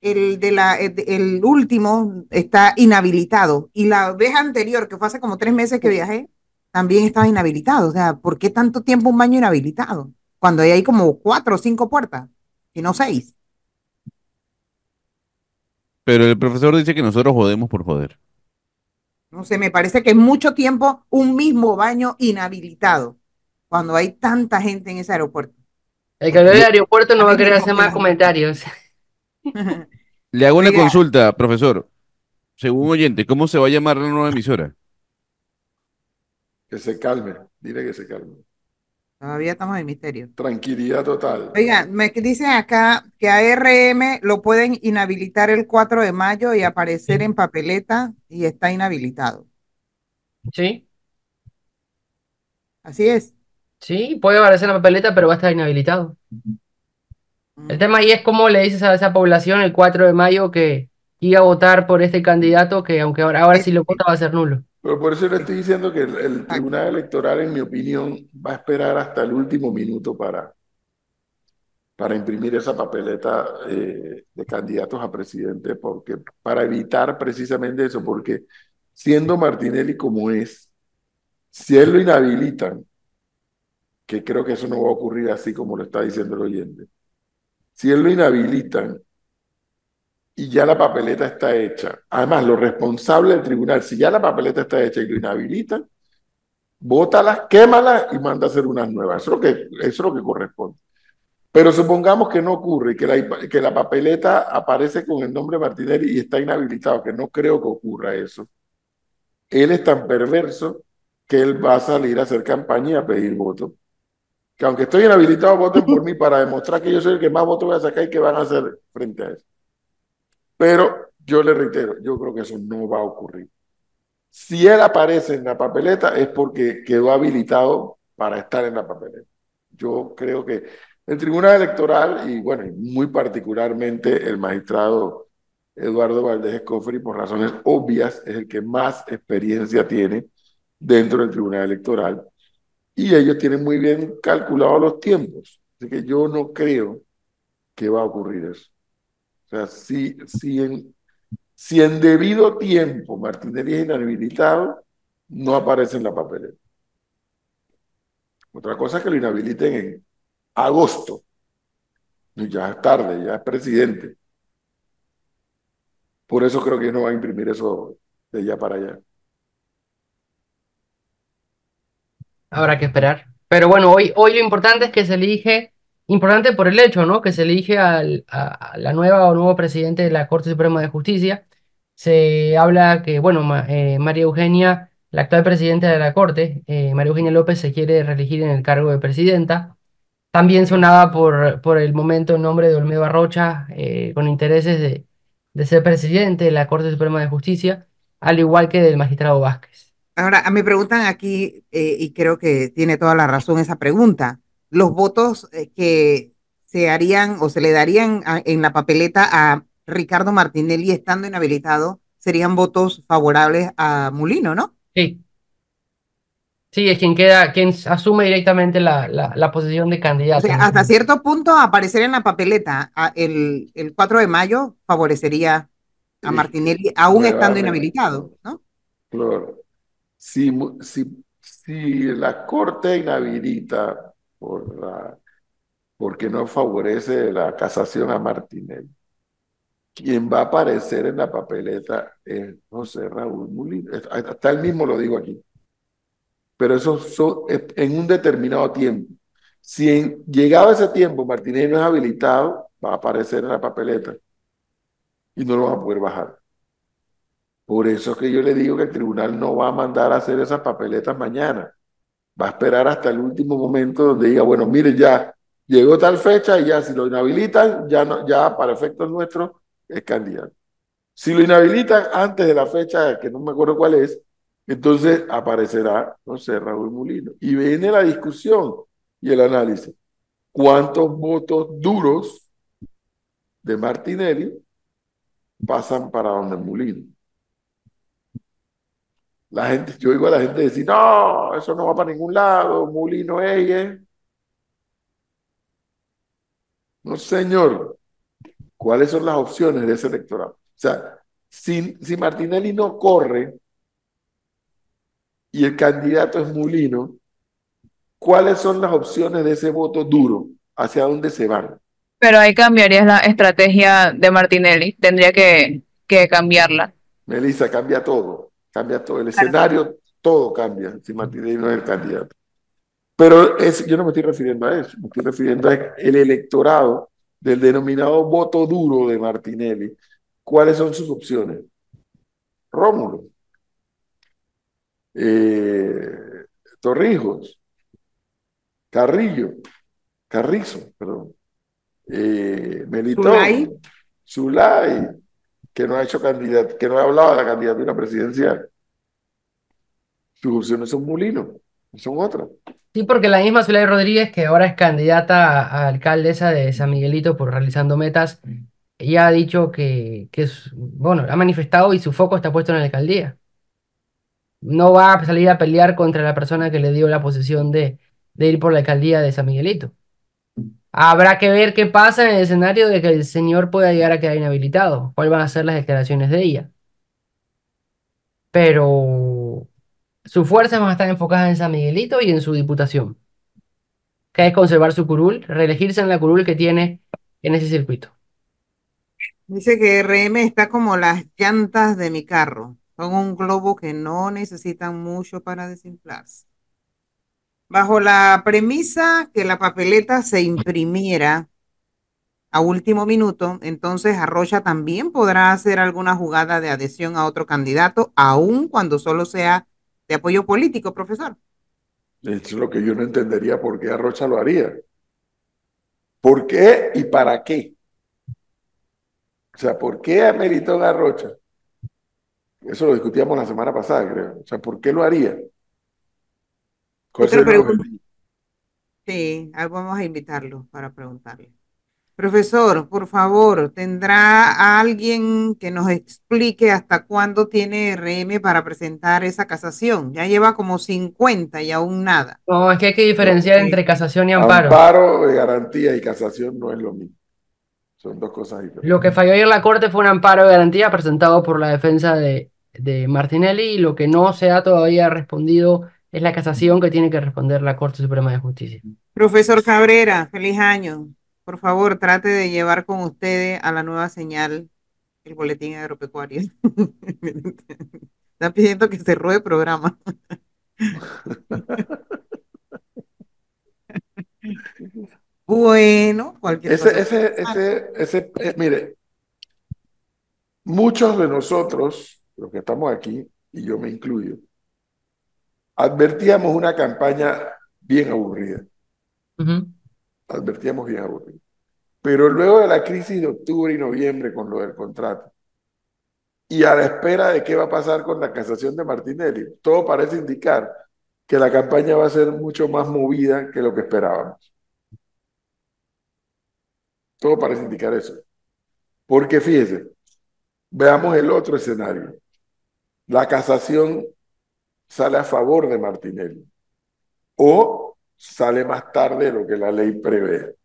el, de la, el, el último está inhabilitado. Y la vez anterior, que fue hace como tres meses que viajé, también estaba inhabilitado. O sea, ¿por qué tanto tiempo un baño inhabilitado? Cuando hay como cuatro o cinco puertas, y no seis. Pero el profesor dice que nosotros jodemos por joder. No sé, me parece que es mucho tiempo un mismo baño inhabilitado cuando hay tanta gente en ese aeropuerto. El que habló del aeropuerto no va a querer hacer más comentarios. <laughs> Le hago una consulta, profesor. según oyente, ¿cómo se va a llamar la nueva emisora? Que se calme, dile que se calme. Todavía estamos en misterio. Tranquilidad total. Oiga, me dicen acá que a RM lo pueden inhabilitar el 4 de mayo y aparecer en papeleta y está inhabilitado. Sí, Así es. sí, puede aparecer en la papeleta, pero va a estar inhabilitado. El tema ahí es cómo le dices a esa población el 4 de mayo que iba a votar por este candidato que aunque ahora, ahora sí lo vota va a ser nulo. Pero por eso le estoy diciendo que el, el Tribunal Electoral, en mi opinión, va a esperar hasta el último minuto para, para imprimir esa papeleta eh, de candidatos a presidente, porque para evitar precisamente eso, porque siendo Martinelli como es, si él lo inhabilitan, que creo que eso no va a ocurrir así como lo está diciendo el oyente, si él lo inhabilitan y ya la papeleta está hecha. Además, lo responsable del tribunal, si ya la papeleta está hecha y lo inhabilitan, bótalas, quémalas y manda a hacer unas nuevas. Eso es lo que, es lo que corresponde. Pero supongamos que no ocurre, que la, que la papeleta aparece con el nombre Martinelli y está inhabilitado, que no creo que ocurra eso. Él es tan perverso que él va a salir a hacer campaña y a pedir votos. Que aunque estoy inhabilitado, voten por mí para demostrar que yo soy el que más votos voy a sacar y que van a hacer frente a eso. Pero yo le reitero, yo creo que eso no va a ocurrir. Si él aparece en la papeleta es porque quedó habilitado para estar en la papeleta. Yo creo que el Tribunal Electoral y bueno, muy particularmente el magistrado Eduardo Valdés Escofri, por razones obvias, es el que más experiencia tiene dentro del Tribunal Electoral y ellos tienen muy bien calculados los tiempos. Así que yo no creo que va a ocurrir eso. O sea, si, si, en, si en debido tiempo Martinelli es inhabilitado, no aparece en la papeleta. Otra cosa es que lo inhabiliten en agosto. Ya es tarde, ya es presidente. Por eso creo que no va a imprimir eso de allá para allá. Habrá que esperar. Pero bueno, hoy, hoy lo importante es que se elige, importante por el hecho, ¿no? Que se elige al, a, a la nueva o nuevo presidente de la Corte Suprema de Justicia. Se habla que, bueno, Ma- eh, María Eugenia, la actual presidenta de la Corte, eh, María Eugenia López, se quiere reelegir en el cargo de presidenta. También sonaba por, por el momento el nombre de Olmedo Arrocha, eh, con intereses de, de ser presidente de la Corte Suprema de Justicia, al igual que del magistrado Vázquez. Ahora, me preguntan aquí, eh, y creo que tiene toda la razón esa pregunta, los votos eh, que se harían o se le darían a- en la papeleta a Ricardo Martinelli estando inhabilitado serían votos favorables a Mulino, ¿no? Sí. Sí, es quien queda, quien asume directamente la, la, la posición de O candidato. hasta cierto punto aparecer en la papeleta a- el, el 4 de mayo favorecería a Sí, Martinelli aún estando inhabilitado, ¿no? Claro. Si, si, si la Corte inhabilita por la, porque no favorece la casación a Martinelli, quien va a aparecer en la papeleta es José Raúl Mulino. Hasta él mismo lo digo aquí. Pero eso so- es en un determinado tiempo. Si en, llegado ese tiempo Martinelli no es habilitado, va a aparecer en la papeleta y no lo va a poder bajar. Por eso es que yo le digo que el tribunal no va a mandar a hacer esas papeletas mañana. Va a esperar hasta el último momento donde diga, bueno, mire, ya llegó tal fecha y ya si lo inhabilitan, ya, no, ya para efectos nuestros es candidato. Si lo inhabilitan antes de la fecha, que no me acuerdo cuál es, entonces aparecerá, no sé, Raúl Mulino. Y viene la discusión y el análisis. ¿Cuántos votos duros de Martinelli pasan para donde Mulino? La gente, yo oigo a la gente decir, no, eso no va para ningún lado, Mulino ella. No, señor. ¿Cuáles son las opciones de ese electorado? O sea, si, si Martinelli no corre y el candidato es Mulino, ¿cuáles son las opciones de ese voto duro? ¿Hacia dónde se van? Pero ahí cambiarías la estrategia de Martinelli. Tendría que, que cambiarla. Melissa, cambia todo, cambia todo. El escenario, todo cambia si Martinelli no es el candidato. Pero es, yo no me estoy refiriendo a eso, me estoy refiriendo a el electorado del denominado voto duro de Martinelli. ¿Cuáles son sus opciones? Rómulo, eh, Torrijos, Carrillo, Carrizo, perdón, eh, Melitón, Zulay. Zulay, que no ha hecho candidato, que no ha hablado de la candidatura presidencial. Sus opciones son Mulino, son otras. Sí, porque la misma Zulay Rodríguez, que ahora es candidata a, alcaldesa de San Miguelito por realizando metas, ella ha dicho que, que es, bueno, ha manifestado y su foco está puesto en la alcaldía. No va a salir a pelear contra la persona que le dio la posición de, de ir por la alcaldía de San Miguelito. Habrá que ver qué pasa en el escenario de que el señor pueda llegar a quedar inhabilitado, cuáles van a ser las declaraciones de ella. Pero sus fuerzas van a estar enfocadas en San Miguelito y en su diputación, que es conservar su curul, reelegirse en la curul que tiene en ese circuito. Dice que RM está como las llantas de mi carro. Son un globo que no necesitan mucho para desinflarse. Bajo la premisa que la papeleta se imprimiera a último minuto, entonces Arrocha también podrá hacer alguna jugada de adhesión a otro candidato, aun cuando solo sea de apoyo político, profesor. Eso es lo que yo no entendería por qué Arrocha lo haría. ¿Por qué y para qué? O sea, ¿por qué ameritó Arrocha? Eso lo discutíamos la semana pasada, creo. O sea, ¿por qué lo haría? ¿Cuál Otra pregunta. Sí, ahí vamos a invitarlo para preguntarle. Profesor, por favor, ¿tendrá alguien que nos explique hasta cuándo tiene RM para presentar esa casación? Ya lleva como 50 y aún nada. No, es que hay que diferenciar entre casación y amparo. Amparo de garantía y casación no es lo mismo. Son dos cosas diferentes. Lo que falló ayer la Corte fue un amparo de garantía presentado por la defensa de, de Martinelli y lo que no se ha todavía respondido es la casación que tiene que responder la Corte Suprema de Justicia. Profesor Cabrera, feliz año. Por favor, trate de llevar con ustedes a la nueva señal el boletín agropecuario. <laughs> Está pidiendo que cerró el programa. <laughs> Bueno, cualquier Ese, cosa. ese, ese, ese, eh, mire, muchos de nosotros, los que estamos aquí, y yo me incluyo, advertíamos una campaña bien aburrida. Advertíamos bien aburrido. Pero luego de la crisis de octubre y noviembre con lo del contrato, y a la espera de qué va a pasar con la casación de Martinelli, todo parece indicar que la campaña va a ser mucho más movida que lo que esperábamos. Todo parece indicar eso. Porque fíjese, veamos el otro escenario. La casación sale a favor de Martinelli o sale más tarde de lo que la ley prevé.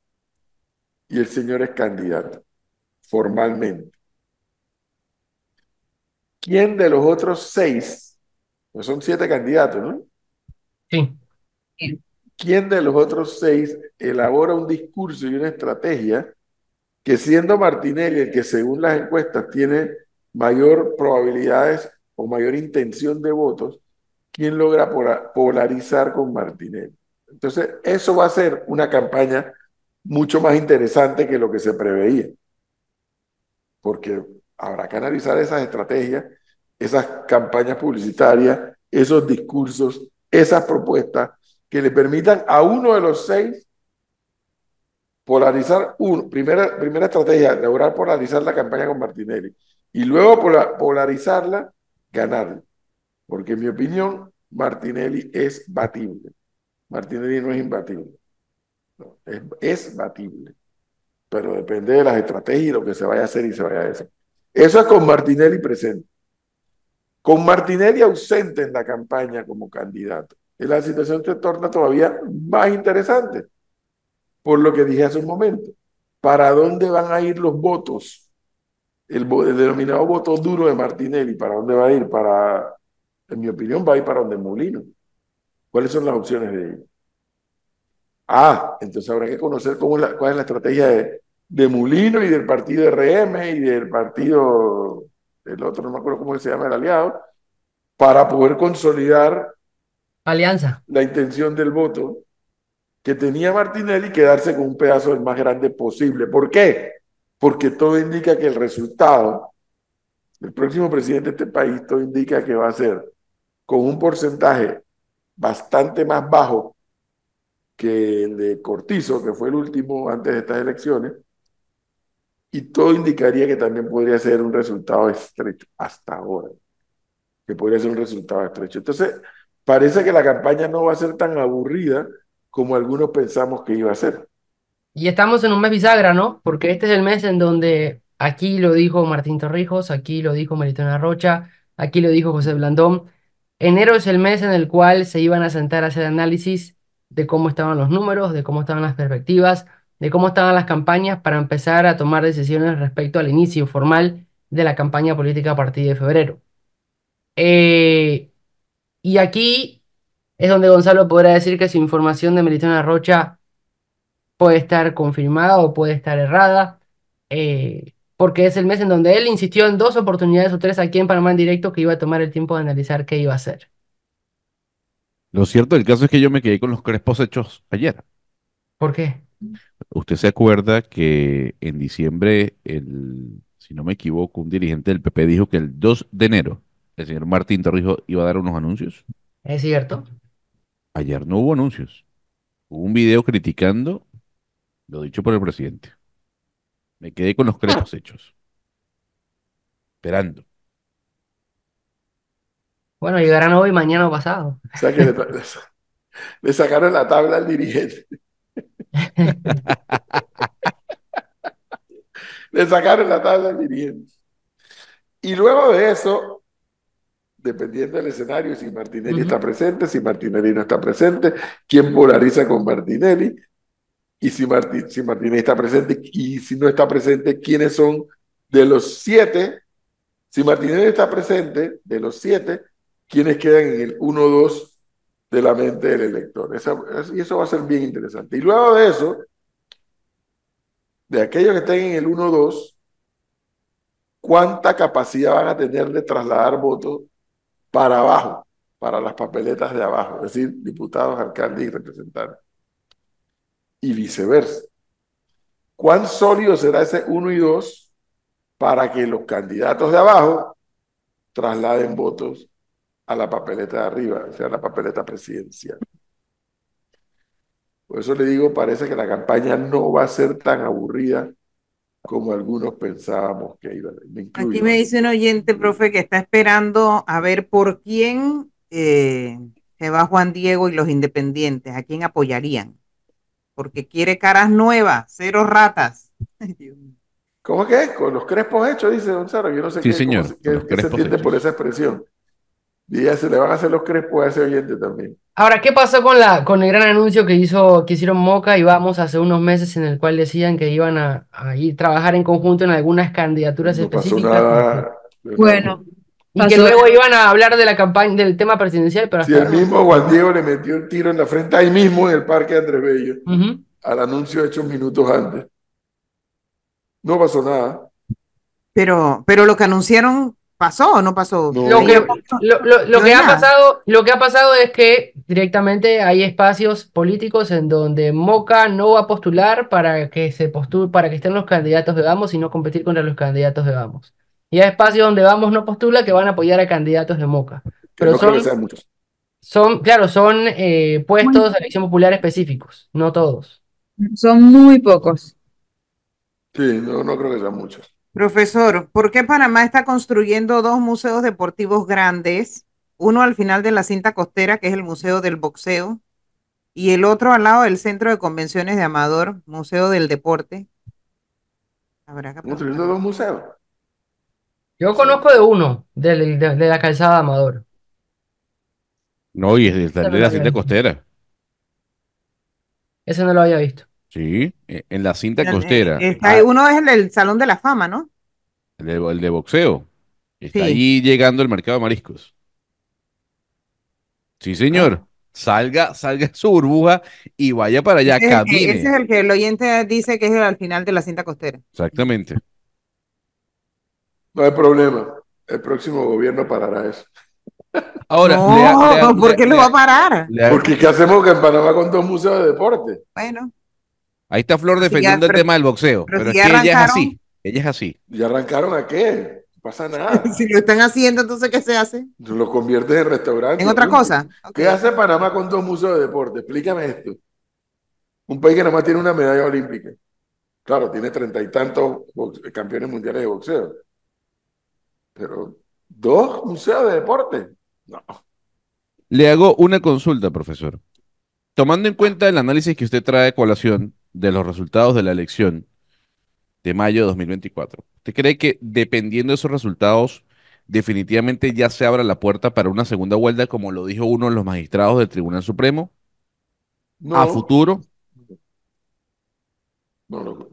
Y el señor es candidato, formalmente. ¿Quién de los otros seis, pues son siete candidatos, ¿no? Sí. ¿Quién de los otros seis elabora un discurso y una estrategia que siendo Martinelli el que según las encuestas tiene mayor probabilidades o mayor intención de votos, quién logra pola- polarizar con Martinelli? Entonces, eso va a ser una campaña mucho más interesante que lo que se preveía, porque habrá que analizar esas estrategias, esas campañas publicitarias, esos discursos, esas propuestas que le permitan a uno de los seis polarizar, uno, primera, primera estrategia, lograr polarizar la campaña con Martinelli y luego pola- polarizarla, ganarla. Porque en mi opinión, Martinelli es batible. Martinelli no es imbatible. Es, es batible. Pero depende de las estrategias y lo que se vaya a hacer y se vaya a hacer. Eso es con Martinelli presente. Con Martinelli ausente en la campaña como candidato, la situación se torna todavía más interesante. Por lo que dije hace un momento. ¿Para dónde van a ir los votos? El, el denominado voto duro de Martinelli, ¿para dónde va a ir? Para, en mi opinión, va a ir para donde Molino. ¿Cuáles son las opciones de ellos? Ah, entonces habrá que conocer cómo es la- cuál es la estrategia de, de Mulino y del partido RM y del partido, el otro, no me acuerdo cómo se llama el aliado, para poder consolidar Alianza. la intención del voto que tenía Martinelli quedarse con un pedazo el más grande posible. ¿Por qué? Porque todo indica que el resultado el próximo presidente de este país, todo indica que va a ser con un porcentaje bastante más bajo que el de Cortizo, que fue el último antes de estas elecciones, y todo indicaría que también podría ser un resultado estrecho, hasta ahora, que podría ser un resultado estrecho. Entonces, parece que la campaña no va a ser tan aburrida como algunos pensamos que iba a ser. Y estamos en un mes bisagra, ¿no? Porque este es el mes en donde aquí lo dijo Martín Torrijos, aquí lo dijo Maritona Rocha, aquí lo dijo José Blandón. Enero es el mes en el cual se iban a sentar a hacer análisis de cómo estaban los números, de cómo estaban las perspectivas, de cómo estaban las campañas para empezar a tomar decisiones respecto al inicio formal de la campaña política a partir de febrero. Eh, y aquí es donde Gonzalo podrá decir que su información de Melitona Rocha puede estar confirmada o puede estar errada, eh, porque es el mes en donde él insistió en dos oportunidades o tres aquí en Panamá en directo que iba a tomar el tiempo de analizar qué iba a hacer. Lo cierto del caso es que yo me quedé con los crespos hechos ayer. ¿Por qué? Usted se acuerda que en diciembre, el, si no me equivoco, un dirigente del PP dijo que el 2 de enero el señor Martín Torrijos iba a dar unos anuncios. ¿Es cierto? Ayer no hubo anuncios. Hubo un video criticando lo dicho por el presidente. Me quedé con los crespos hechos. Esperando. Bueno, llegarán hoy, mañana o pasado. O sea que le, le sacaron la tabla al dirigente. <laughs> le sacaron la tabla al dirigente. Y luego de eso, dependiendo del escenario, si Martinelli está presente, si Martinelli no está presente, quién polariza con Martinelli, y si, Marti- si Martinelli está presente, y si no está presente, quiénes son de los siete, si Martinelli está presente, de los siete, quiénes quedan en el 1-2 de la mente del elector. Esa- es- y eso va a ser bien interesante. Y luego de eso, de aquellos que estén en el 1-2, ¿cuánta capacidad van a tener de trasladar votos para abajo, para las papeletas de abajo? Es decir, diputados, alcaldes y representantes. Y viceversa. ¿Cuán sólido será ese 1 y 2 para que los candidatos de abajo trasladen votos a la papeleta de arriba, o sea, la papeleta presidencial. Por eso le digo, parece que la campaña no va a ser tan aburrida como algunos pensábamos que iba a ser. Aquí me dice un oyente, profe, que está esperando a ver por quién eh, se va Juan Diego y los independientes, a quién apoyarían. Porque quiere caras nuevas, cero ratas. <laughs> ¿Cómo que? Con los crespos hechos, dice Gonzalo. Yo no sé Sí, qué, señor, cómo qué- qué se entiende por hechos. esa expresión. Y ya se le van a hacer los crespos a ese oyente también. Ahora, ¿qué pasó con la, con el gran anuncio que hizo, que hicieron Moca y Vamos hace unos meses en el cual decían que iban a, a ir trabajar en conjunto en algunas candidaturas No pasó específicas? nada. Bueno, Y que luego iban a hablar de la campaña, del tema presidencial, pero Si hasta el mismo Juan Diego le metió el tiro en la frente ahí mismo en el Parque Andrés Bello, al anuncio hecho minutos antes. No pasó nada. Pero, pero lo que anunciaron, ¿pasó o no pasó? No. Lo que, Yo- lo, lo- lo no que hay ha nada. pasado, lo que ha pasado es que directamente hay espacios políticos en donde Moca no va a postular para que se postule, para que estén los candidatos de Vamos y no competir contra los candidatos de Vamos. Y hay espacios donde Vamos no postula que van a apoyar a candidatos de Moca. Pero no creo que son, sean muchos. son, claro, son eh, puestos de elección popular específicos, no todos. son muy pocos. Sí, no, no creo que sean muchos. Profesor, ¿por qué Panamá está construyendo dos museos deportivos grandes? Uno al final de la cinta costera, que es el Museo del Boxeo, y el otro al lado del Centro de Convenciones de Amador, Museo del Deporte. Habrá que preguntar. dos museos. Yo conozco de uno, del- de, de la calzada de Amador. No, y es de, de la cinta costera. Ese no lo había visto. Sí, eh, en la cinta Eh, costera. está Ah, ahí- uno es el del Salón de la Fama, ¿no? el, de, el de boxeo. Está Sí. allí llegando el mercado de mariscos. Sí, señor. Salga, salga de su burbuja y vaya para allá, Ese es, el que, camine. ese es el que el oyente dice que es el al final de la cinta costera. Exactamente. No hay problema. El próximo gobierno parará eso. Ahora, no, lea- ¿por qué lo va a parar? Porque ¿qué hacemos que en Panamá con dos museos de deporte? Bueno, ahí está Flor Pero si ya- defendiendo el pero- tema del boxeo, pero pero, si es ya que ella es así. Ella es así. ¿Ya arrancaron a qué? pasa nada. <laughs> Si lo están haciendo, entonces, ¿qué se hace? Lo conviertes en restaurante. En otra punto. cosa. ¿Qué hace Panamá con dos museos de deporte? Explícame esto. Un país que nada más tiene una medalla olímpica. Claro, tiene treinta y tantos campeones mundiales de boxeo. Pero dos museos de deporte. No. Le hago una consulta, profesor. Tomando en cuenta el análisis que usted trae a colación de los resultados de la elección de mayo de 2024, ¿usted cree que dependiendo de esos resultados, definitivamente ya se abra la puerta para una segunda vuelta, como lo dijo uno de los magistrados del Tribunal Supremo, No, a futuro? no lo,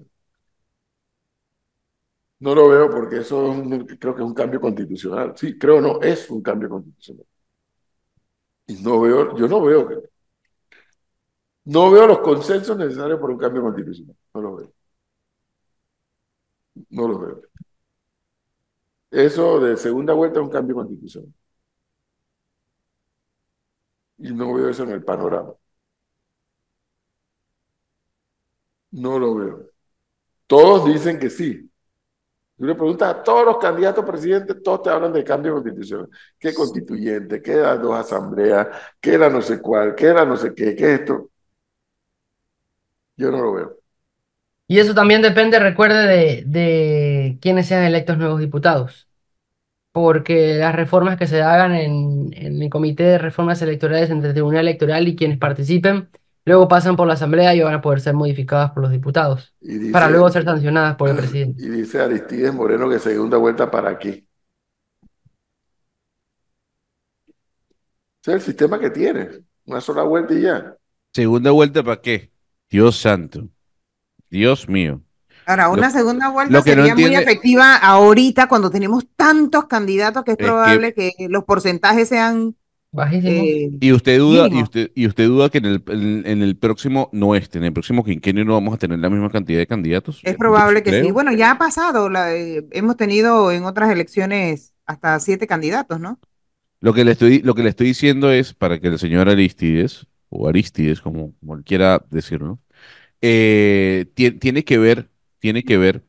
no lo veo porque eso creo que es un cambio constitucional. Sí, creo no, es un cambio constitucional. Y no veo, yo no veo que, no veo los consensos necesarios para un cambio constitucional. No los veo. No los veo. Eso de segunda vuelta es un cambio constitucional. Y no veo eso en el panorama. No lo veo. Todos dicen que sí. Tú le preguntas a todos los candidatos a presidente, todos te hablan de cambio constitucional. ¿Qué constituyente? ¿Qué las dos asambleas? ¿Qué era no sé cuál? ¿Qué era no sé qué? ¿Qué es esto? Yo no lo veo. Y eso también depende, recuerde, de, de quiénes sean electos nuevos diputados. Porque las reformas que se hagan en, en el Comité de Reformas Electorales entre el Tribunal Electoral y quienes participen, luego pasan por la Asamblea y van a poder ser modificadas por los diputados, dice, para luego ser sancionadas por el <clears throat> presidente. y dice Aristides Moreno que segunda vuelta para aquí. Ese es el sistema que tiene. Una sola vuelta y ya. ¿Segunda vuelta para qué? Dios santo. Dios mío. Ahora, Lo- una segunda vuelta lo que no sería muy efectiva ahorita cuando tenemos tantos candidatos que es probable que, los porcentajes sean Bajísimo. eh, Y usted duda, y Mínimo. usted, y usted duda que en el, en, en el próximo, no este, en el próximo quinquenio no vamos a tener la misma cantidad de candidatos. Es probable que sí. Creo. Bueno, ya ha pasado. la- eh, hemos tenido en otras elecciones hasta siete candidatos, ¿no? Lo que le estoy, lo que le estoy diciendo es para que el señor Aristides, o Aristides, como, como quiera decirlo, eh, tie- tiene que ver, tiene que ver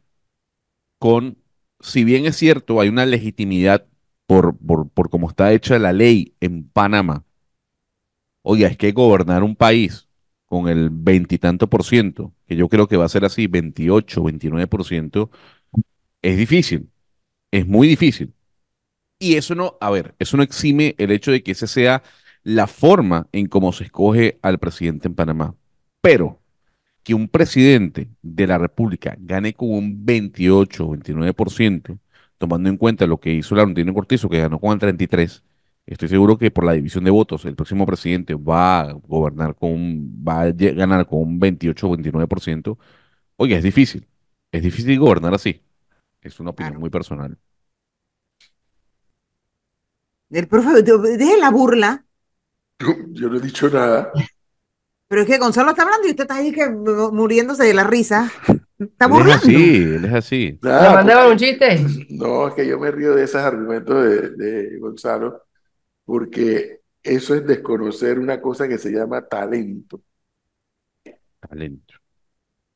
con, si bien es cierto, hay una legitimidad por, por, por cómo está hecha la ley en Panamá. Oiga, es que gobernar un país con el veintitanto por ciento, que yo creo que va a ser así, 28, 29 por ciento, es difícil, es muy difícil. Y eso no, a ver, eso no exime el hecho de que esa sea la forma en cómo se escoge al presidente en Panamá. Pero que un presidente de la República gane con un 28 o 29%, tomando en cuenta lo que hizo Laurentino Cortizo, que ganó con el 33%, estoy seguro que por la división de votos el próximo presidente va a gobernar con un, va a ganar con un 28 o 29%. Oye, es difícil, es difícil gobernar así. Es una opinión Claro. muy personal. El profe, de- deje la burla. Yo no he dicho nada. Pero es que Gonzalo está hablando y usted está ahí que mu- muriéndose de la risa. <laughs> Está es burlando. así, él es así. ¿Le Nada, mandaban un chiste? No, es que yo me río de esos argumentos de, de Gonzalo, porque eso es desconocer una cosa que se llama talento. Talento.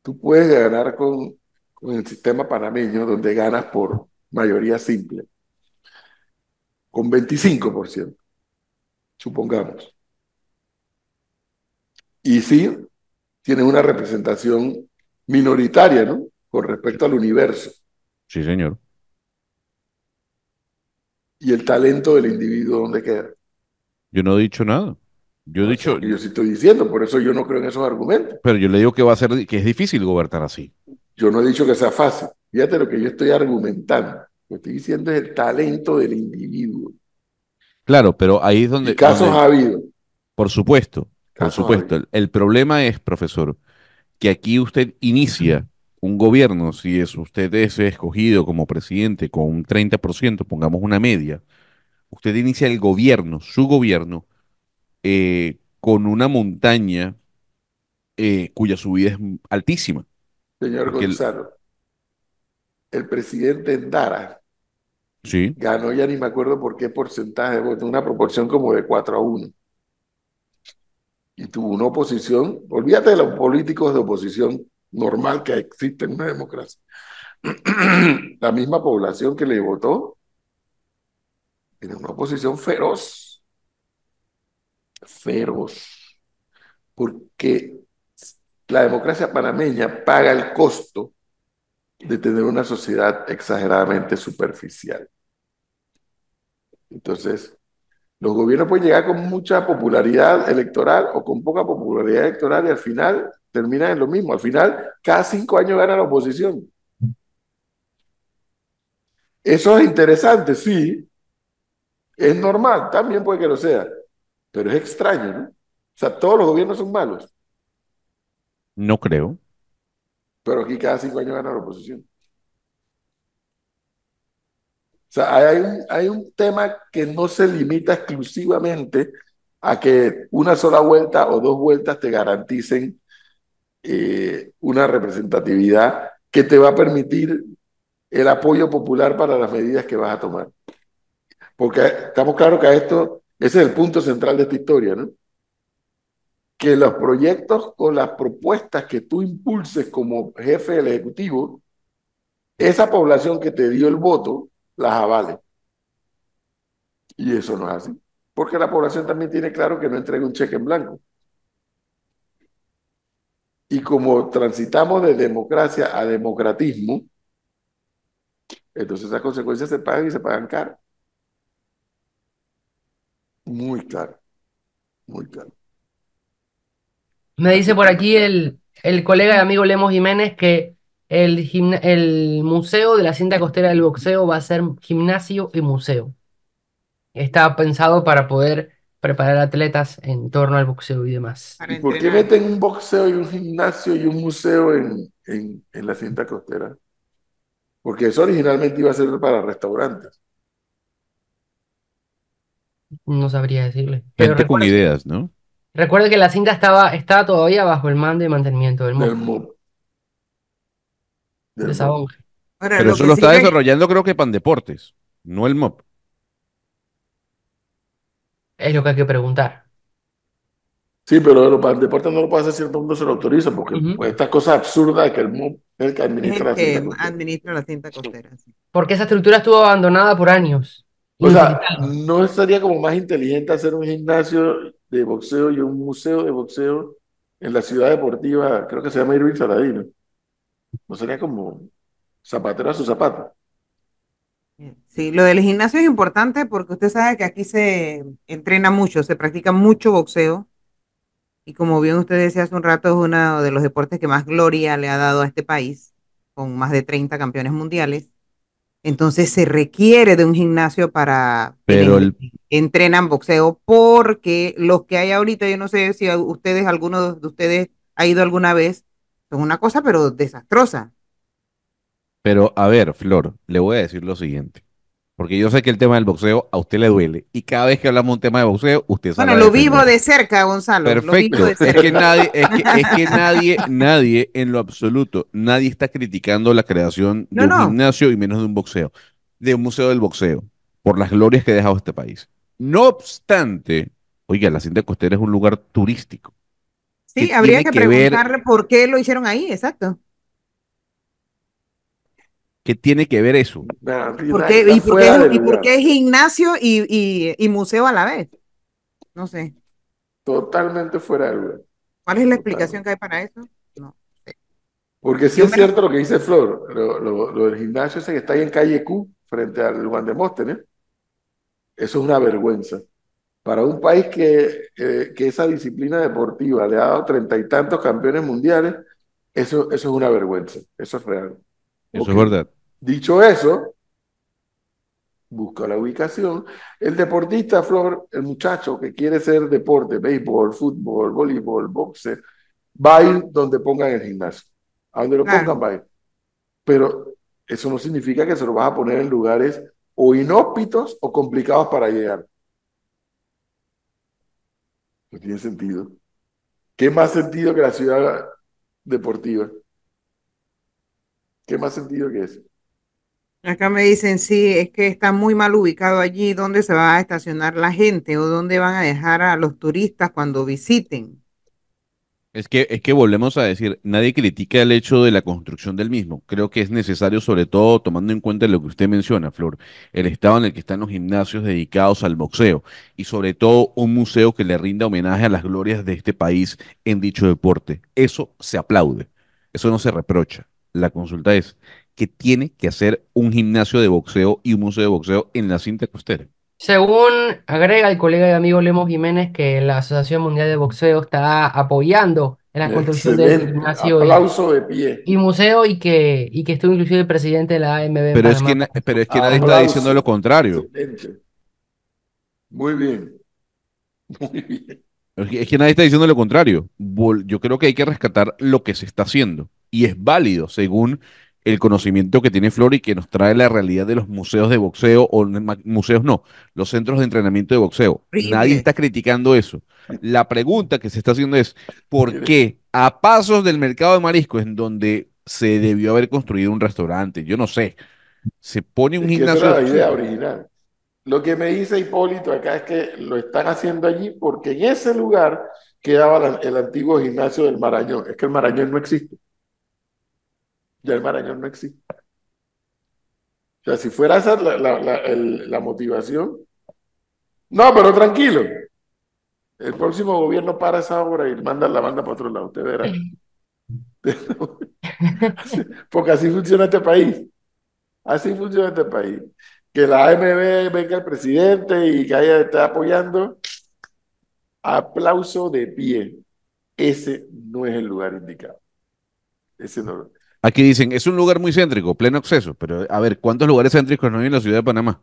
Tú puedes ganar con, con el sistema panameño, donde ganas por mayoría simple, con 25%, supongamos. Y sí, tienes una representación minoritaria, ¿no? Con respecto al universo. Sí, señor. Y el talento del individuo, ¿dónde queda? Yo no he dicho nada. Yo he Eso dicho, yo sí estoy diciendo, por eso yo no creo en esos argumentos. pero yo le digo que va a ser, que es difícil gobernar así. Yo no he dicho que sea fácil. Fíjate lo que yo estoy argumentando. Lo que estoy diciendo es el talento del individuo. Claro, pero ahí es donde, Y casos donde- ha habido. por supuesto, por Casos supuesto. el problema es, profesor, que aquí usted inicia un gobierno, si es, usted es escogido como presidente con un 30%, pongamos una media, usted inicia el gobierno, su gobierno, eh, con una montaña eh, cuya subida es altísima. Señor el- Gonzalo, el presidente Endara Sí, ganó, ya ni me acuerdo por qué porcentaje de votos, una proporción como de 4 a 1. Y tuvo una oposición, olvídate de los políticos de oposición normal que existe en una democracia. <clears throat> La misma población que le votó oposición feroz, feroz, porque la democracia panameña paga el costo de tener una sociedad exageradamente superficial. Entonces, los gobiernos pueden llegar con mucha popularidad electoral o con poca popularidad electoral y al final terminan en lo mismo. Al final, cada cinco años gana la oposición. Eso es interesante, sí. Es normal, también puede que lo sea. Pero es extraño, ¿no? O sea, todos los gobiernos son malos. No creo. Pero aquí cada cinco años gana la oposición. O sea, hay un, hay tema que no se limita exclusivamente a que una sola vuelta o dos vueltas te garanticen eh, una representatividad que te va a permitir el apoyo popular para las medidas que vas a tomar. Porque estamos claros que esto, ese es el punto central de esta historia, ¿no? Que los proyectos o las propuestas que tú impulses como jefe del Ejecutivo, esa población que te dio el voto, las avale. Y eso no es así. Porque la población también tiene claro que no entrega un cheque en blanco. Y como transitamos de democracia a democratismo, entonces esas consecuencias se pagan y se pagan caro. Muy caro. Muy caro. Me dice por aquí el, el colega y amigo Lemos Jiménez que el, gimna- el museo de la cinta costera del boxeo va a ser gimnasio y museo. Está pensado para poder preparar atletas en torno al boxeo y demás. ¿Y por qué meten un boxeo y un gimnasio y un museo en, en, en la cinta costera? Porque eso originalmente iba a ser para restaurantes. No sabría decirle. Pero Gente con recuerde, ideas, ¿no? recuerde que la cinta estaba, estaba todavía bajo el mando y mantenimiento del Del MOP, Ahora, Pero lo eso lo está sigue- desarrollando creo que Pandeportes, no el MOP. Es lo que hay que preguntar. Sí, pero los deportes no lo puede hacer si el no se lo autoriza, porque Ujú. pues, estas cosas absurdas que el MOP es el que es administra el la cinta costera. administra la cinta costera. sí. Porque esa estructura estuvo abandonada por años. O sea. ¿no sería como más inteligente hacer un gimnasio de boxeo y un museo de boxeo en la ciudad deportiva, creo que se llama Irving Saladino? ¿No sería como zapatero a su zapato? Sí, lo del gimnasio es importante porque usted sabe que aquí se entrena mucho, se practica mucho boxeo. Y como bien usted decía hace un rato, es uno de los deportes que más gloria le ha dado a este país, con más de 30 campeones mundiales. Entonces se requiere de un gimnasio para Pero el- entrenan boxeo, porque los que hay ahorita, yo no sé si a ustedes, alguno de ustedes ha ido alguna vez, son una cosa pero desastrosa. Pero a ver, Flor, le voy a decir lo siguiente. Porque yo sé que el tema del boxeo a usted le duele. Y cada vez que hablamos de un tema de boxeo, usted sale Bueno, lo vivo de cerca, Gonzalo. lo vivo Perfecto. de Es cerca. que nadie, es que, es que nadie, nadie en lo absoluto, nadie está criticando la creación de No, un no. gimnasio y menos de un boxeo, de un museo del boxeo, por las glorias que ha dejado este país. No obstante, oiga, la cinta costera es un lugar turístico. Sí, que habría tiene que que ver- preguntarle por qué lo hicieron ahí, exacto. ¿Qué tiene que ver eso? Nah, ¿Por está- qué, está y, por qué, de y por lugar. qué gimnasio y, y- y museo a la vez? No sé. Totalmente fuera de lugar. ¿Cuál es la explicación que hay para eso? No. Porque sí Yo es me- cierto lo que dice Flor, lo, lo- lo del gimnasio ese que está ahí en calle Q, frente al Juan Demóstenes, eso es una vergüenza. Para un país que, eh, que esa disciplina deportiva le ha dado treinta y tantos campeones mundiales, eso, eso es una vergüenza, eso es real. Eso es verdad. Dicho eso, busca la ubicación. El deportista, Flor, el muchacho que quiere ser deporte, béisbol, fútbol, voleibol, boxe, va a ir donde pongan el gimnasio. A donde lo pongan va a ir. Pero eso no significa que se lo vas a poner en lugares o inhóspitos o complicados para llegar. No tiene sentido. ¿Qué más sentido que la ciudad deportiva? ¿Qué más sentido que eso? Acá me dicen, sí, es que está muy mal ubicado allí, ¿dónde se va a estacionar la gente o dónde van a dejar a los turistas cuando visiten? Es que, es que volvemos a decir, nadie critica el hecho de la construcción del mismo. Creo que es necesario, sobre todo tomando en cuenta lo que usted menciona, Flor, el estado en el que están los gimnasios dedicados al boxeo y sobre todo un museo que le rinda homenaje a las glorias de este país en dicho deporte. Eso se aplaude, eso no se reprocha. La consulta es que tiene que hacer un gimnasio de boxeo y un museo de boxeo en la cinta costera. Según agrega el colega y amigo Lemos Jiménez, que la Asociación Mundial de Boxeo está apoyando en la construcción del gimnasio y, Aplauso de pie. y museo y que, y que estuvo inclusive el presidente de la AMB en Pero es que, pero es que nadie está diciendo lo contrario. Excelente. Muy bien. Muy bien. Es que, es que nadie está diciendo lo contrario. Yo creo que hay que rescatar lo que se está haciendo y es válido según el conocimiento que tiene Flor y que nos trae la realidad de los museos de boxeo o museos no, los centros de entrenamiento de boxeo. Horrible. Nadie está criticando eso. La pregunta que se está haciendo es, ¿por qué a pasos del mercado de mariscos en donde se debió haber construido un restaurante? Yo no sé. Se pone un Es que esa gimnasio era la idea original. Lo que me dice Hipólito acá es que lo están haciendo allí porque en ese lugar quedaba la- el antiguo gimnasio del Marañón. Es que el Marañón no existe. Ya el Marañón no existe. O sea, si fuera esa la, la- la- el- la motivación. No, pero tranquilo. El próximo gobierno para esa obra y manda la banda para otro lado. Usted verá. <laughs> Porque así funciona este país. Así funciona este país. Que la AMB venga el presidente y que haya esté apoyando. Aplauso de pie. Ese no es el lugar indicado. Ese no. Aquí dicen, es un lugar muy céntrico, pleno acceso, pero a ver, ¿cuántos lugares céntricos no hay en la ciudad de Panamá?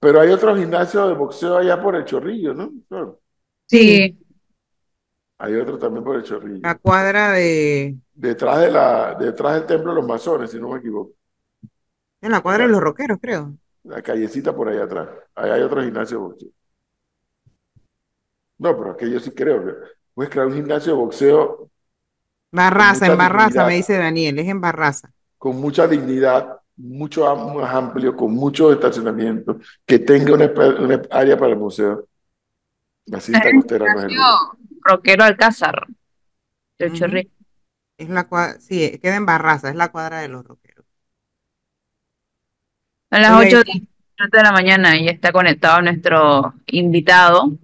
Pero hay otro gimnasio de boxeo allá por el Chorrillo, ¿no? Claro. Sí, Hay otro también por el Chorrillo. La cuadra de, Detrás de la, detrás del templo de los masones, si no me equivoco. en la cuadra de los rockeros, creo. La callecita por allá atrás. Ahí hay otro gimnasio de boxeo. No, pero es que yo sí creo que puedes crear un gimnasio de boxeo Barraza, en Barraza, dignidad. me dice Daniel, es en Barraza. con mucha dignidad, mucho más amplio, con mucho estacionamiento, que tenga una, una área para el museo. La cinta costera no es el. Roquero Alcázar. del Ujú. Chorrillo. Es la cuadra, sí, queda en Barraza, es la cuadra de los rockeros. A las Oye, 8 de la mañana y está conectado nuestro invitado,